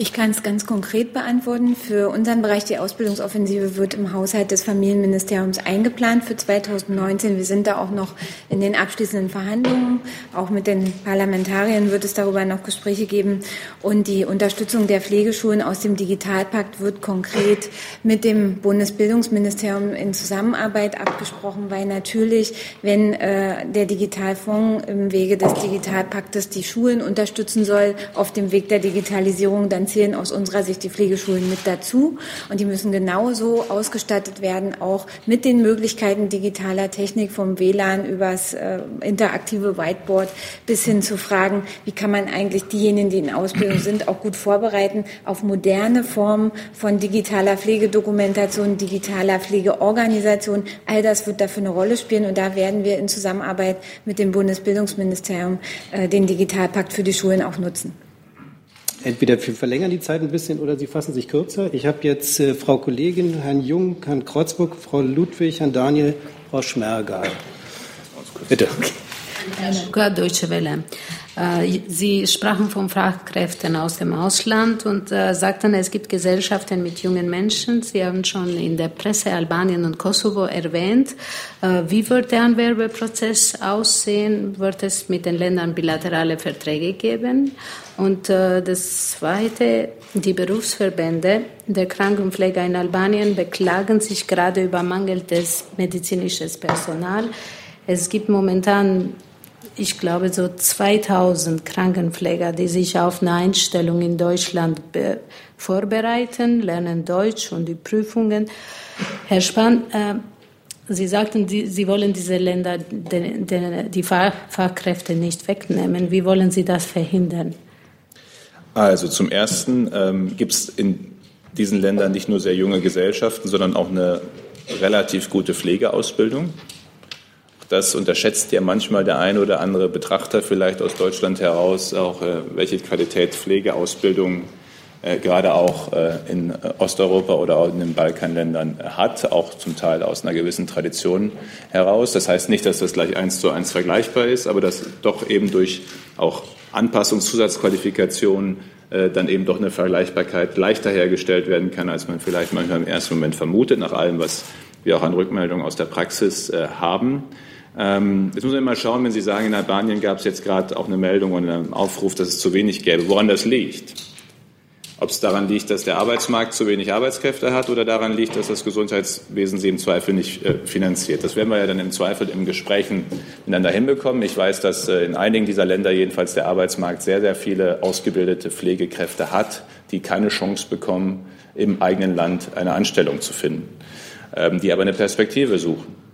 Ich kann es ganz konkret beantworten. Für unseren Bereich die Ausbildungsoffensive wird im Haushalt des Familienministeriums eingeplant für 2019. Wir sind da auch noch in den abschließenden Verhandlungen. Auch mit den Parlamentariern wird es darüber noch Gespräche geben. Und die Unterstützung der Pflegeschulen aus dem Digitalpakt wird konkret mit dem Bundesbildungsministerium in Zusammenarbeit abgesprochen, weil natürlich, wenn äh, der Digitalfonds im Wege des Digitalpaktes die Schulen unterstützen soll auf dem Weg der Digitalisierung, dann zählen aus unserer Sicht die Pflegeschulen mit dazu. Und die müssen genauso ausgestattet werden, auch mit den Möglichkeiten digitaler Technik vom WLAN übers äh, interaktive Whiteboard bis hin zu Fragen, wie kann man eigentlich diejenigen, die in Ausbildung sind, auch gut vorbereiten auf moderne Formen von digitaler Pflegedokumentation, digitaler Pflegeorganisation. All das wird dafür eine Rolle spielen und da werden wir in Zusammenarbeit mit dem Bundesbildungsministerium äh, den Digitalpakt für die Schulen auch nutzen. Entweder wir verlängern die Zeit ein bisschen oder Sie fassen sich kürzer. Ich habe jetzt äh, Frau Kollegin, Herrn Jung, Herrn Kreuzburg, Frau Ludwig, Herrn Daniel, Frau Schmergal. Bitte. Deutsche Welle. Äh, Sie sprachen von Fachkräften aus dem Ausland und äh, sagten, es gibt Gesellschaften mit jungen Menschen. Sie haben schon in der Presse Albanien und Kosovo erwähnt. Äh, wie wird der Anwerbeprozess aussehen? Wird es mit den Ländern bilaterale Verträge geben? Und das Zweite, die Berufsverbände der Krankenpfleger in Albanien beklagen sich gerade über mangelndes medizinisches Personal. Es gibt momentan ich glaube, so 2000 Krankenpfleger, die sich auf eine Einstellung in Deutschland vorbereiten, lernen Deutsch und die Prüfungen. Herr Spahn, äh, Sie sagten, die, Sie wollen diese Länder den, den, die Fach, Fachkräfte nicht wegnehmen. Wie wollen Sie das verhindern? Also zum Ersten ähm, gibt es in diesen Ländern nicht nur sehr junge Gesellschaften, sondern auch eine relativ gute Pflegeausbildung. Das unterschätzt ja manchmal der eine oder andere Betrachter vielleicht aus Deutschland heraus, auch äh, welche Qualität Pflegeausbildung äh, gerade auch äh, in Osteuropa oder auch in den Balkanländern hat, auch zum Teil aus einer gewissen Tradition heraus. Das heißt nicht, dass das gleich eins zu eins vergleichbar ist, aber dass doch eben durch auch Anpassungszusatzqualifikationen dann eben doch eine Vergleichbarkeit leichter hergestellt werden kann, als man vielleicht manchmal im ersten Moment vermutet, nach allem, was wir auch an Rückmeldungen aus der Praxis haben. Ähm, jetzt muss man mal schauen, wenn Sie sagen, in Albanien gab es jetzt gerade auch eine Meldung und einen Aufruf, dass es zu wenig gäbe, woran das liegt. Ob es daran liegt, dass der Arbeitsmarkt zu wenig Arbeitskräfte hat oder daran liegt, dass das Gesundheitswesen sie im Zweifel nicht äh, finanziert. Das werden wir ja dann im Zweifel im Gesprächen miteinander hinbekommen. Ich weiß, dass äh, in einigen dieser Länder jedenfalls der Arbeitsmarkt sehr, sehr viele ausgebildete Pflegekräfte hat, die keine Chance bekommen, im eigenen Land eine Anstellung zu finden, ähm, die aber eine Perspektive suchen.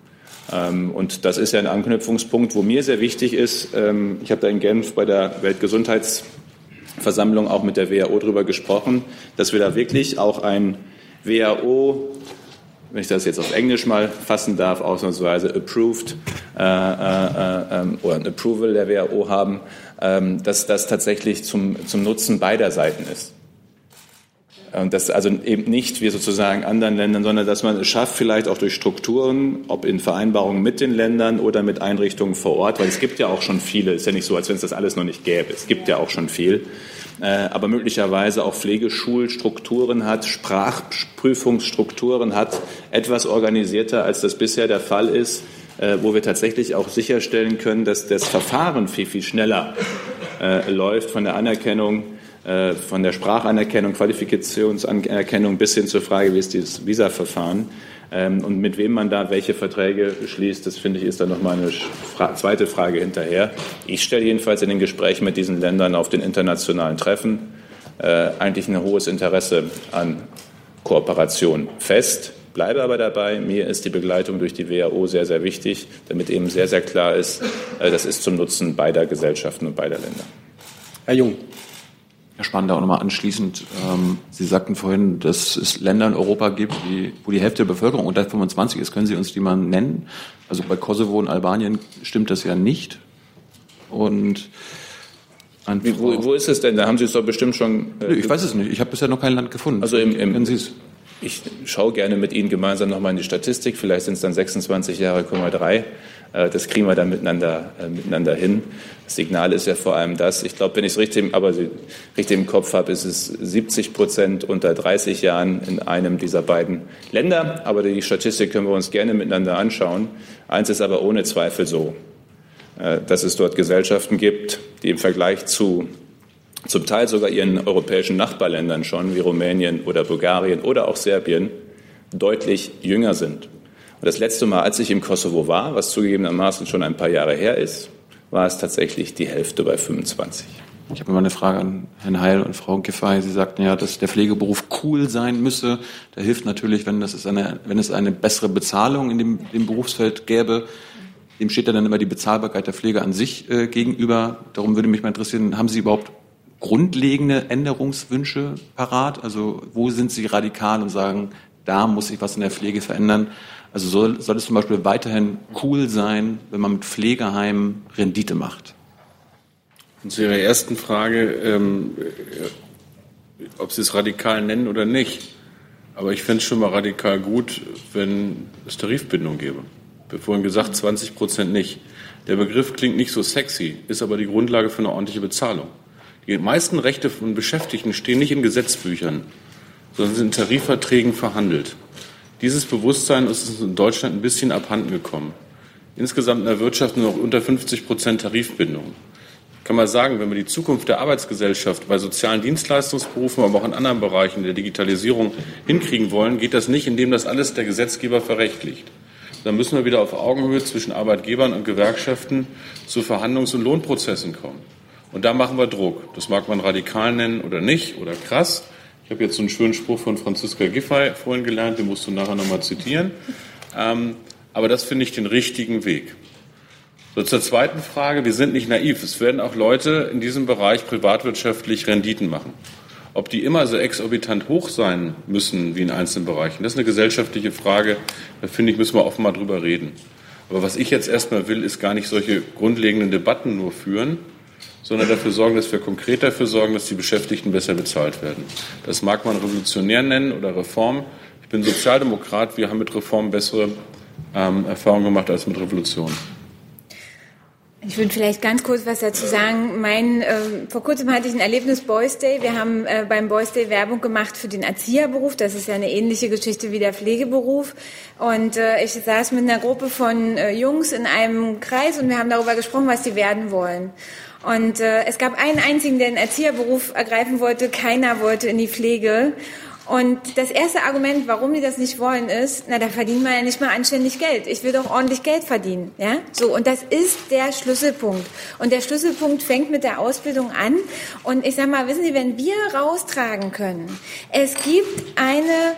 Ähm, und das ist ja ein Anknüpfungspunkt, wo mir sehr wichtig ist. Ähm, ich habe da in Genf bei der Weltgesundheits Versammlung auch mit der WHO darüber gesprochen, dass wir da wirklich auch ein WHO, wenn ich das jetzt auf Englisch mal fassen darf, ausnahmsweise approved äh, äh, äh, oder ein Approval der WHO haben, ähm, dass das tatsächlich zum, zum Nutzen beider Seiten ist. Und das also eben nicht wie sozusagen anderen Ländern, sondern dass man es schafft, vielleicht auch durch Strukturen, ob in Vereinbarungen mit den Ländern oder mit Einrichtungen vor Ort, weil es gibt ja auch schon viele, ist ja nicht so, als wenn es das alles noch nicht gäbe. Es gibt ja auch schon viel, äh, aber möglicherweise auch Pflegeschulstrukturen hat, Sprachprüfungsstrukturen hat, etwas organisierter, als das bisher der Fall ist, äh, wo wir tatsächlich auch sicherstellen können, dass das Verfahren viel, viel schneller äh, läuft von der Anerkennung von der Sprachanerkennung, Qualifikationsanerkennung bis hin zur Frage, wie ist dieses Visa-Verfahren ähm, und mit wem man da welche Verträge schließt, das finde ich ist dann nochmal eine zweite Frage hinterher. Ich stelle jedenfalls in den Gesprächen mit diesen Ländern auf den internationalen Treffen äh, eigentlich ein hohes Interesse an Kooperation fest. Bleibe aber dabei, mir ist die Begleitung durch die WHO sehr, sehr wichtig, damit eben sehr, sehr klar ist, äh, das ist zum Nutzen beider Gesellschaften und beider Länder. Herr Jung. Herr Spandau, nochmal anschließend. Ähm, Sie sagten vorhin, dass es Länder in Europa gibt, die, wo die Hälfte der Bevölkerung unter 25 ist. Können Sie uns die mal nennen? Also bei Kosovo und Albanien stimmt das ja nicht. Und Wie, wo, wo, ist es denn? Da haben Sie es doch bestimmt schon. Äh, ich weiß es nicht. Ich habe bisher noch kein Land gefunden. Also im, im, Sie es? Ich schaue gerne mit Ihnen gemeinsam nochmal in die Statistik. Vielleicht sind es dann 26 Jahre, 3. Äh, das kriegen wir dann miteinander, äh, miteinander hin. Das Signal ist ja vor allem das, ich glaube, wenn ich es richtig, aber richtig im Kopf habe, ist es 70 Prozent unter 30 Jahren in einem dieser beiden Länder. Aber die Statistik können wir uns gerne miteinander anschauen. Eins ist aber ohne Zweifel so, äh, dass es dort Gesellschaften gibt, die im Vergleich zu zum Teil sogar ihren europäischen Nachbarländern schon, wie Rumänien oder Bulgarien oder auch Serbien, deutlich jünger sind. Und das letzte Mal, als ich im Kosovo war, was zugegebenermaßen schon ein paar Jahre her ist, war es tatsächlich die Hälfte bei 25. Ich habe mal eine Frage an Herrn Heil und Frau Giffey. Sie sagten ja, dass der Pflegeberuf cool sein müsse. Da hilft natürlich, wenn, das ist eine, wenn es eine bessere Bezahlung in dem, dem Berufsfeld gäbe. Dem steht dann immer die Bezahlbarkeit der Pflege an sich äh, gegenüber. Darum würde mich mal interessieren, haben Sie überhaupt grundlegende Änderungswünsche parat? Also wo sind Sie radikal und sagen, da muss sich was in der Pflege verändern? Also soll, soll es zum Beispiel weiterhin cool sein, wenn man mit Pflegeheimen Rendite macht? Und zu Ihrer ersten Frage, ähm, ob Sie es radikal nennen oder nicht. Aber ich fände es schon mal radikal gut, wenn es Tarifbindung gäbe. Wir vorhin gesagt, 20 Prozent nicht. Der Begriff klingt nicht so sexy, ist aber die Grundlage für eine ordentliche Bezahlung. Die meisten Rechte von Beschäftigten stehen nicht in Gesetzbüchern, sondern sind in Tarifverträgen verhandelt. Dieses Bewusstsein ist uns in Deutschland ein bisschen abhanden gekommen. Insgesamt in der Wirtschaft nur noch unter 50 Prozent Tarifbindung. Kann man sagen, wenn wir die Zukunft der Arbeitsgesellschaft bei sozialen Dienstleistungsberufen, aber auch in anderen Bereichen der Digitalisierung hinkriegen wollen, geht das nicht, indem das alles der Gesetzgeber verrechtlicht. Dann müssen wir wieder auf Augenhöhe zwischen Arbeitgebern und Gewerkschaften zu Verhandlungs- und Lohnprozessen kommen. Und da machen wir Druck. Das mag man radikal nennen oder nicht oder krass. Ich habe jetzt so einen schönen Spruch von Franziska Giffey vorhin gelernt, den musst du nachher nochmal zitieren. Ähm, aber das finde ich den richtigen Weg. So, zur zweiten Frage. Wir sind nicht naiv. Es werden auch Leute in diesem Bereich privatwirtschaftlich Renditen machen. Ob die immer so exorbitant hoch sein müssen wie in einzelnen Bereichen, das ist eine gesellschaftliche Frage. Da finde ich, müssen wir offen mal drüber reden. Aber was ich jetzt erstmal will, ist gar nicht solche grundlegenden Debatten nur führen, sondern dafür sorgen, dass wir konkret dafür sorgen, dass die Beschäftigten besser bezahlt werden. Das mag man revolutionär nennen oder Reform. Ich bin Sozialdemokrat. Wir haben mit Reformen bessere ähm, Erfahrungen gemacht als mit Revolution. Ich würde vielleicht ganz kurz was dazu sagen. Mein, äh, vor kurzem hatte ich ein Erlebnis Boys Day. Wir haben äh, beim Boys Day Werbung gemacht für den Erzieherberuf. Das ist ja eine ähnliche Geschichte wie der Pflegeberuf. Und äh, ich saß mit einer Gruppe von äh, Jungs in einem Kreis und wir haben darüber gesprochen, was sie werden wollen. Und äh, es gab einen einzigen, der den Erzieherberuf ergreifen wollte. Keiner wollte in die Pflege. Und das erste Argument, warum die das nicht wollen, ist, na, da verdienen wir ja nicht mal anständig Geld. Ich will doch ordentlich Geld verdienen, ja? So. Und das ist der Schlüsselpunkt. Und der Schlüsselpunkt fängt mit der Ausbildung an. Und ich sag mal, wissen Sie, wenn wir raustragen können, es gibt eine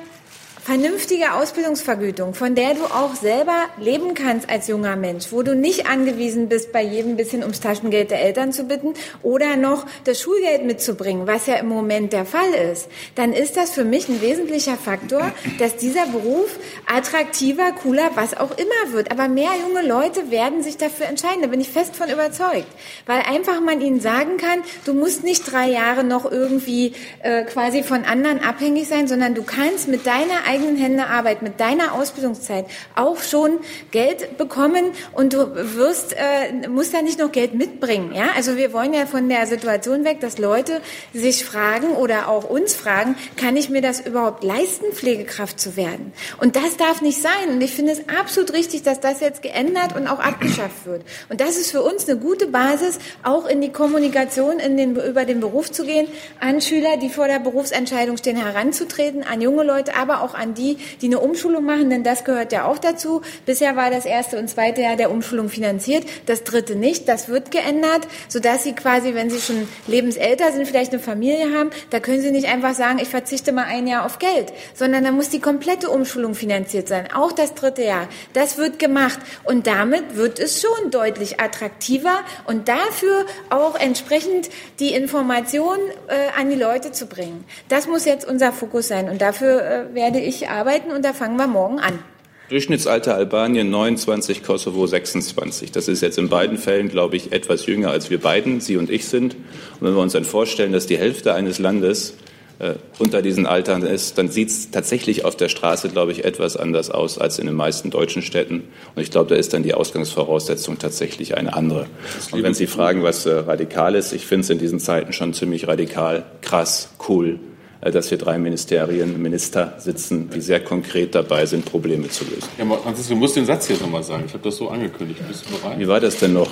vernünftige Ausbildungsvergütung, von der du auch selber leben kannst als junger Mensch, wo du nicht angewiesen bist, bei jedem bisschen ums Taschengeld der Eltern zu bitten oder noch das Schulgeld mitzubringen, was ja im Moment der Fall ist, dann ist das für mich ein wesentlicher Faktor, dass dieser Beruf attraktiver, cooler, was auch immer wird. Aber mehr junge Leute werden sich dafür entscheiden. Da bin ich fest von überzeugt. Weil einfach man ihnen sagen kann, du musst nicht drei Jahre noch irgendwie äh, quasi von anderen abhängig sein, sondern du kannst mit deiner eigenen Hände Arbeit, mit deiner Ausbildungszeit auch schon Geld bekommen und du wirst, äh, musst da nicht noch Geld mitbringen. Ja? Also wir wollen ja von der Situation weg, dass Leute sich fragen oder auch uns fragen, kann ich mir das überhaupt leisten, Pflegekraft zu werden? Und das darf nicht sein. Und ich finde es absolut richtig, dass das jetzt geändert und auch abgeschafft wird. Und das ist für uns eine gute Basis, auch in die Kommunikation in den, über den Beruf zu gehen, an Schüler, die vor der Berufsentscheidung stehen, heranzutreten, an junge Leute, aber auch an an die, die eine Umschulung machen, denn das gehört ja auch dazu. Bisher war das erste und zweite Jahr der Umschulung finanziert, das dritte nicht. Das wird geändert, sodass sie quasi, wenn sie schon lebensälter sind, vielleicht eine Familie haben, da können sie nicht einfach sagen, ich verzichte mal ein Jahr auf Geld, sondern da muss die komplette Umschulung finanziert sein, auch das dritte Jahr. Das wird gemacht und damit wird es schon deutlich attraktiver und dafür auch entsprechend die Information äh, an die Leute zu bringen. Das muss jetzt unser Fokus sein und dafür äh, werde ich ich arbeiten und da fangen wir morgen an. Durchschnittsalter Albanien 29, Kosovo 26. Das ist jetzt in beiden Fällen, glaube ich, etwas jünger als wir beiden, Sie und ich sind. Und wenn wir uns dann vorstellen, dass die Hälfte eines Landes äh, unter diesen Altern ist, dann sieht es tatsächlich auf der Straße, glaube ich, etwas anders aus als in den meisten deutschen Städten. Und ich glaube, da ist dann die Ausgangsvoraussetzung tatsächlich eine andere. Und wenn Sie fragen, was äh, radikal ist, ich finde es in diesen Zeiten schon ziemlich radikal, krass, cool dass hier drei Ministerien, Minister sitzen, die sehr konkret dabei sind, Probleme zu lösen. Ja, Franziska, du musst den Satz hier nochmal sagen. Ich habe das so angekündigt. Bist du bereit? Wie war das denn noch?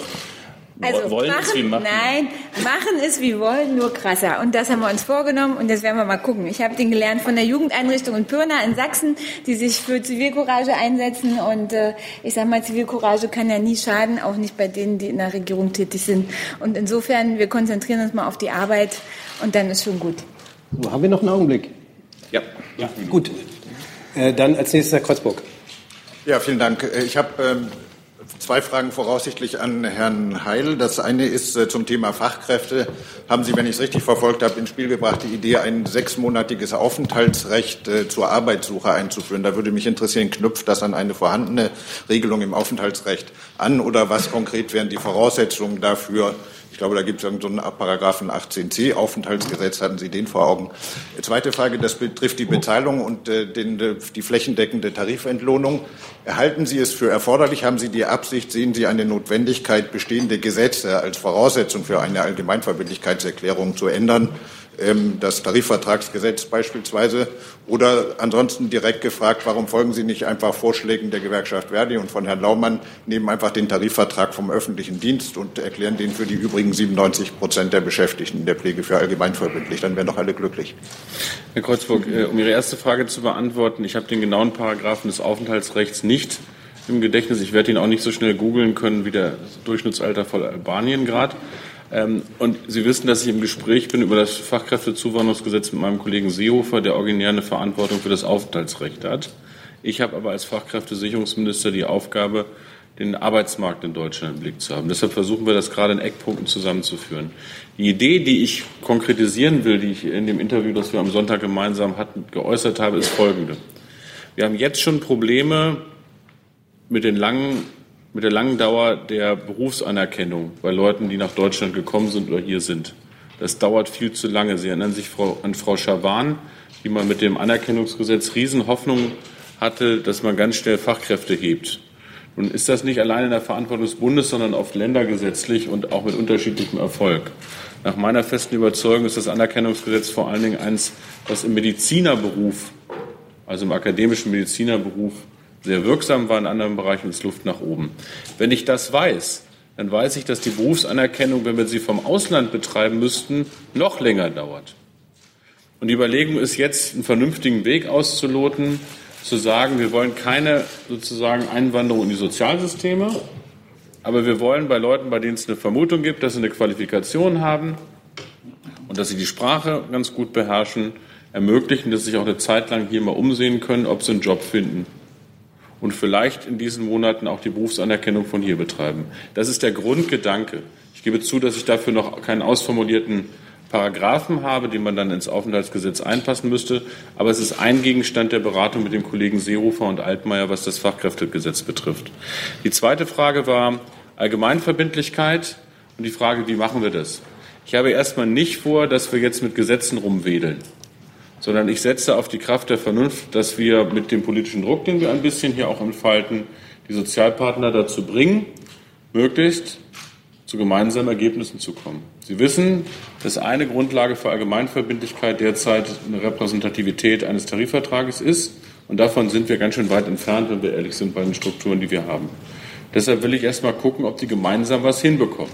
Also wollen machen, ist wie machen. Nein, machen ist wie wollen, nur krasser. Und das haben wir uns vorgenommen und das werden wir mal gucken. Ich habe den gelernt von der Jugendeinrichtung in Pirna in Sachsen, die sich für Zivilcourage einsetzen. Und äh, ich sage mal, Zivilcourage kann ja nie schaden, auch nicht bei denen, die in der Regierung tätig sind. Und insofern, wir konzentrieren uns mal auf die Arbeit und dann ist schon gut. So, haben wir noch einen Augenblick? Ja. ja. Gut. Äh, dann als nächstes Herr Kreuzburg. Ja, vielen Dank. Äh, ich habe ähm, zwei Fragen voraussichtlich an Herrn Heil. Das eine ist äh, zum Thema Fachkräfte. Haben Sie, wenn ich es richtig verfolgt habe, ins Spiel gebracht, die Idee, ein sechsmonatiges Aufenthaltsrecht äh, zur Arbeitssuche einzuführen? Da würde mich interessieren, knüpft das an eine vorhandene Regelung im Aufenthaltsrecht an oder was konkret wären die Voraussetzungen dafür, ich glaube, da gibt es so einen Paragraphen 18c, Aufenthaltsgesetz, hatten Sie den vor Augen. Zweite Frage, das betrifft die Bezahlung und äh, den, die flächendeckende Tarifentlohnung. Erhalten Sie es für erforderlich? Haben Sie die Absicht, sehen Sie eine Notwendigkeit, bestehende Gesetze als Voraussetzung für eine Allgemeinverbindlichkeitserklärung zu ändern? Ähm, das Tarifvertragsgesetz beispielsweise. Oder ansonsten direkt gefragt, warum folgen Sie nicht einfach Vorschlägen der Gewerkschaft Verdi und von Herrn Laumann, nehmen einfach den Tarifvertrag vom öffentlichen Dienst und erklären den für die übrigen 97 Prozent der Beschäftigten in der Pflege für allgemeinverbindlich. Dann wären doch alle glücklich. Herr Kreuzburg, äh, um Ihre erste Frage zu beantworten, ich habe den genauen Paragraphen des Aufenthaltsrechts nicht im Gedächtnis. Ich werde ihn auch nicht so schnell googeln können wie der Durchschnittsalter von Albanien gerade. Ähm, und Sie wissen, dass ich im Gespräch bin über das Fachkräftezuwanderungsgesetz mit meinem Kollegen Seehofer, der originär eine Verantwortung für das Aufenthaltsrecht hat. Ich habe aber als Fachkräftesicherungsminister die Aufgabe, den Arbeitsmarkt in Deutschland im Blick zu haben. Deshalb versuchen wir das gerade in Eckpunkten zusammenzuführen. Die Idee, die ich konkretisieren will, die ich in dem Interview, das wir am Sonntag gemeinsam hatten, geäußert habe, ist folgende. Wir haben jetzt schon Probleme mit den langen mit der langen Dauer der Berufsanerkennung bei Leuten, die nach Deutschland gekommen sind oder hier sind. Das dauert viel zu lange. Sie erinnern sich an Frau Schawan, die mal mit dem Anerkennungsgesetz Riesenhoffnung hatte, dass man ganz schnell Fachkräfte hebt. Nun ist das nicht allein in der Verantwortung des Bundes, sondern oft ländergesetzlich und auch mit unterschiedlichem Erfolg. Nach meiner festen Überzeugung ist das Anerkennungsgesetz vor allen Dingen eins, was im Medizinerberuf, also im akademischen Medizinerberuf, sehr wirksam war, in anderen Bereichen ist Luft nach oben. Wenn ich das weiß, dann weiß ich, dass die Berufsanerkennung, wenn wir sie vom Ausland betreiben müssten, noch länger dauert. Und die Überlegung ist jetzt, einen vernünftigen Weg auszuloten, zu sagen, wir wollen keine sozusagen Einwanderung in die Sozialsysteme, aber wir wollen bei Leuten, bei denen es eine Vermutung gibt, dass sie eine Qualifikation haben und dass sie die Sprache ganz gut beherrschen, ermöglichen, dass sie sich auch eine Zeit lang hier mal umsehen können, ob sie einen Job finden und vielleicht in diesen Monaten auch die Berufsanerkennung von hier betreiben. Das ist der Grundgedanke. Ich gebe zu, dass ich dafür noch keinen ausformulierten Paragraphen habe, den man dann ins Aufenthaltsgesetz einpassen müsste. Aber es ist ein Gegenstand der Beratung mit den Kollegen Seehofer und Altmaier, was das Fachkräftegesetz betrifft. Die zweite Frage war Allgemeinverbindlichkeit und die Frage, wie machen wir das? Ich habe erstmal nicht vor, dass wir jetzt mit Gesetzen rumwedeln sondern ich setze auf die Kraft der Vernunft, dass wir mit dem politischen Druck, den wir ein bisschen hier auch entfalten, die Sozialpartner dazu bringen, möglichst zu gemeinsamen Ergebnissen zu kommen. Sie wissen, dass eine Grundlage für Allgemeinverbindlichkeit derzeit eine Repräsentativität eines Tarifvertrages ist. Und davon sind wir ganz schön weit entfernt, wenn wir ehrlich sind, bei den Strukturen, die wir haben. Deshalb will ich erst mal gucken, ob die gemeinsam was hinbekommen.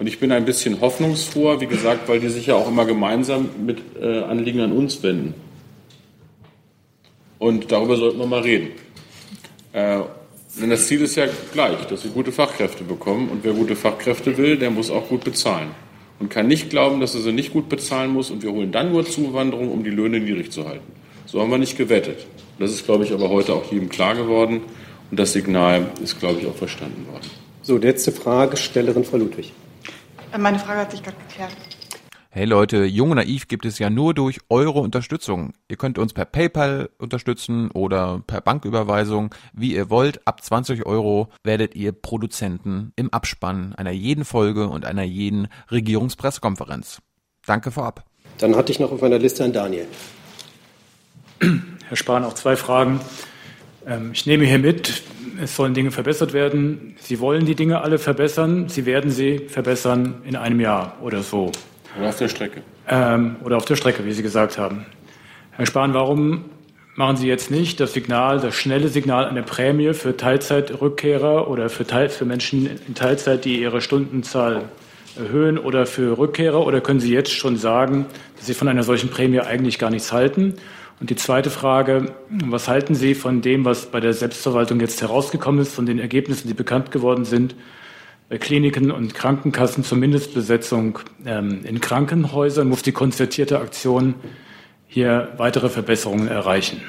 Und ich bin ein bisschen hoffnungsfroh, wie gesagt, weil die sich ja auch immer gemeinsam mit äh, Anliegen an uns wenden. Und darüber sollten wir mal reden. Äh, denn das Ziel ist ja gleich, dass wir gute Fachkräfte bekommen. Und wer gute Fachkräfte will, der muss auch gut bezahlen. Und kann nicht glauben, dass er sie nicht gut bezahlen muss. Und wir holen dann nur Zuwanderung, um die Löhne niedrig zu halten. So haben wir nicht gewettet. Das ist, glaube ich, aber heute auch jedem klar geworden. Und das Signal ist, glaube ich, auch verstanden worden. So, letzte Fragestellerin, Frau Ludwig. Meine Frage hat sich gerade geklärt. Hey Leute, Jung und Naiv gibt es ja nur durch eure Unterstützung. Ihr könnt uns per PayPal unterstützen oder per Banküberweisung, wie ihr wollt. Ab 20 Euro werdet ihr Produzenten im Abspann einer jeden Folge und einer jeden Regierungspressekonferenz. Danke vorab. Dann hatte ich noch auf meiner Liste einen Daniel. Herr Spahn, auch zwei Fragen. Ähm, ich nehme hier mit, es sollen Dinge verbessert werden. Sie wollen die Dinge alle verbessern. Sie werden sie verbessern in einem Jahr oder so. Oder auf der Strecke. Ähm, oder auf der Strecke, wie Sie gesagt haben. Herr Spahn, warum machen Sie jetzt nicht das Signal, das schnelle Signal einer Prämie für Teilzeitrückkehrer oder für, Teil, für Menschen in Teilzeit, die ihre Stundenzahl erhöhen oder für Rückkehrer? Oder können Sie jetzt schon sagen, dass Sie von einer solchen Prämie eigentlich gar nichts halten? Und die zweite Frage, was halten Sie von dem, was bei der Selbstverwaltung jetzt herausgekommen ist, von den Ergebnissen, die bekannt geworden sind, bei Kliniken und Krankenkassen zur Mindestbesetzung ähm, in Krankenhäusern? Muss die konzertierte Aktion hier weitere Verbesserungen erreichen?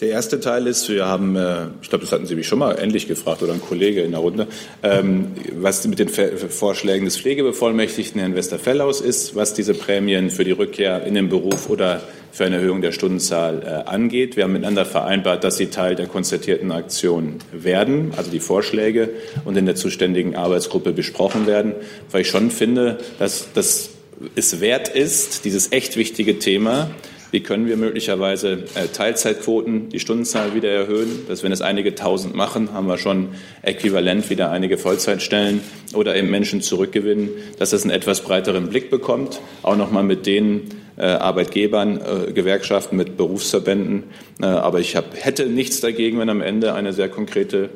Der erste Teil ist, wir haben, äh, ich glaube, das hatten Sie mich schon mal endlich gefragt oder ein Kollege in der Runde, ähm, was mit den Vorschlägen des Pflegebevollmächtigten Herrn Westerfellaus ist, was diese Prämien für die Rückkehr in den Beruf oder für eine Erhöhung der Stundenzahl äh, angeht. Wir haben miteinander vereinbart, dass sie Teil der konzertierten Aktion werden, also die Vorschläge und in der zuständigen Arbeitsgruppe besprochen werden, weil ich schon finde, dass das es wert ist, dieses echt wichtige Thema wie können wir möglicherweise äh, Teilzeitquoten, die Stundenzahl wieder erhöhen? Dass wenn es einige tausend machen, haben wir schon äquivalent wieder einige Vollzeitstellen oder eben Menschen zurückgewinnen, dass es einen etwas breiteren Blick bekommt, auch nochmal mit den äh, Arbeitgebern, äh, Gewerkschaften, mit Berufsverbänden. aber ich hab, hätte nichts dagegen, wenn am Ende eine sehr konkrete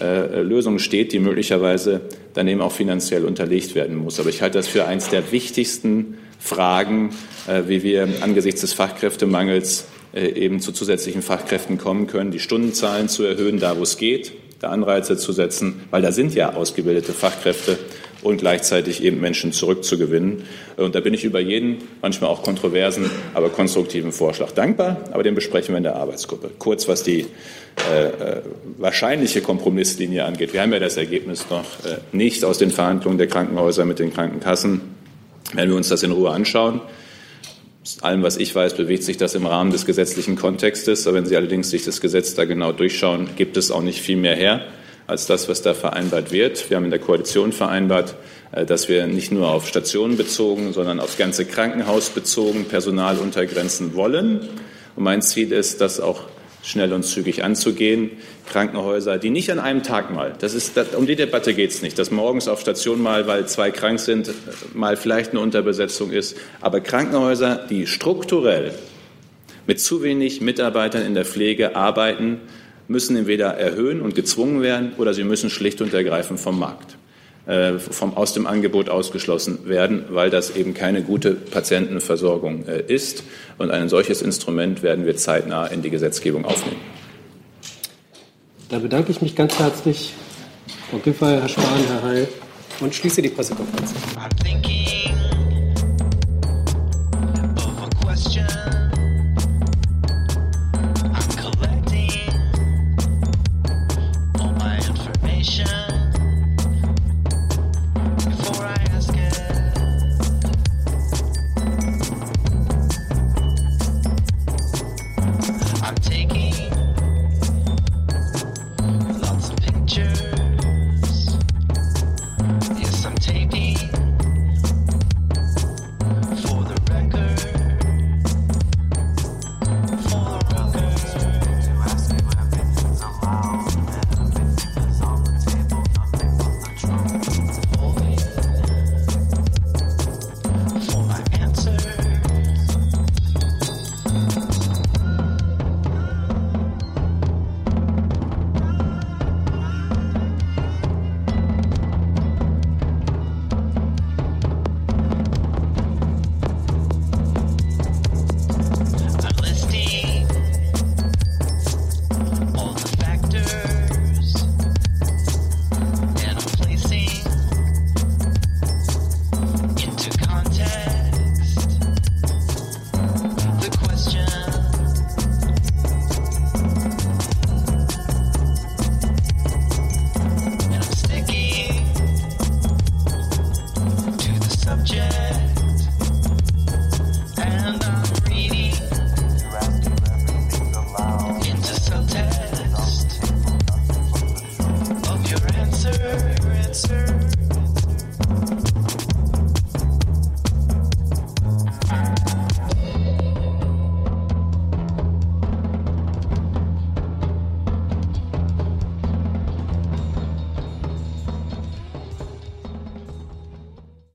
Lösung steht, die möglicherweise dann eben auch finanziell unterlegt werden muss. Aber ich halte das für eines der wichtigsten Fragen, äh, wie wir angesichts des Fachkräftemangels äh, eben zu zusätzlichen Fachkräften kommen können, die Stundenzahlen zu erhöhen, da wo es geht, da Anreize zu setzen, weil da sind ja ausgebildete Fachkräfte und gleichzeitig eben Menschen zurückzugewinnen. Und da bin ich über jeden, manchmal auch kontroversen, aber konstruktiven Vorschlag dankbar. Aber den besprechen wir in der Arbeitsgruppe. Kurz, was die äh, äh wahrscheinliche Kompromisslinie angeht. Wir haben ja das Ergebnis noch äh, nicht aus den Verhandlungen der Krankenhäuser mit den Krankenkassen wenn wir uns das in Ruhe anschauen, allem, was ich weiß, bewegt sich das im Rahmen des gesetzlichen Kontextes. Aber wenn Sie allerdings sich das Gesetz da genau durchschauen, gibt es auch nicht viel mehr her. als das, was da vereinbart wird. Wir haben in der Koalition vereinbart, äh, dass wir nicht nur auf Stationen bezogen, sondern aufs ganze Krankenhaus bezogen Personal untergrenzen wollen. Und mein Ziel ist, das auch schnell und zügig anzugehen. Krankenhäuser, die nicht an einem Tag mal, das ist, das, um die Debatte geht es nicht, dass morgens auf Station mal, weil zwei krank sind, mal vielleicht eine Unterbesetzung ist, aber Krankenhäuser, die strukturell mit zu wenig Mitarbeitern in der Pflege arbeiten, müssen entweder erhöhen und gezwungen werden oder sie müssen schlicht und ergreifend vom Markt. Äh, vom, aus dem Angebot ausgeschlossen werden, weil das eben keine gute Patientenversorgung äh, ist. Und ein solches Instrument werden wir zeitnah in die Gesetzgebung aufnehmen. Da bedanke ich mich ganz herzlich, Frau Giffey, Herr Spahn, Herr Heil, und schließe die Pressekonferenz.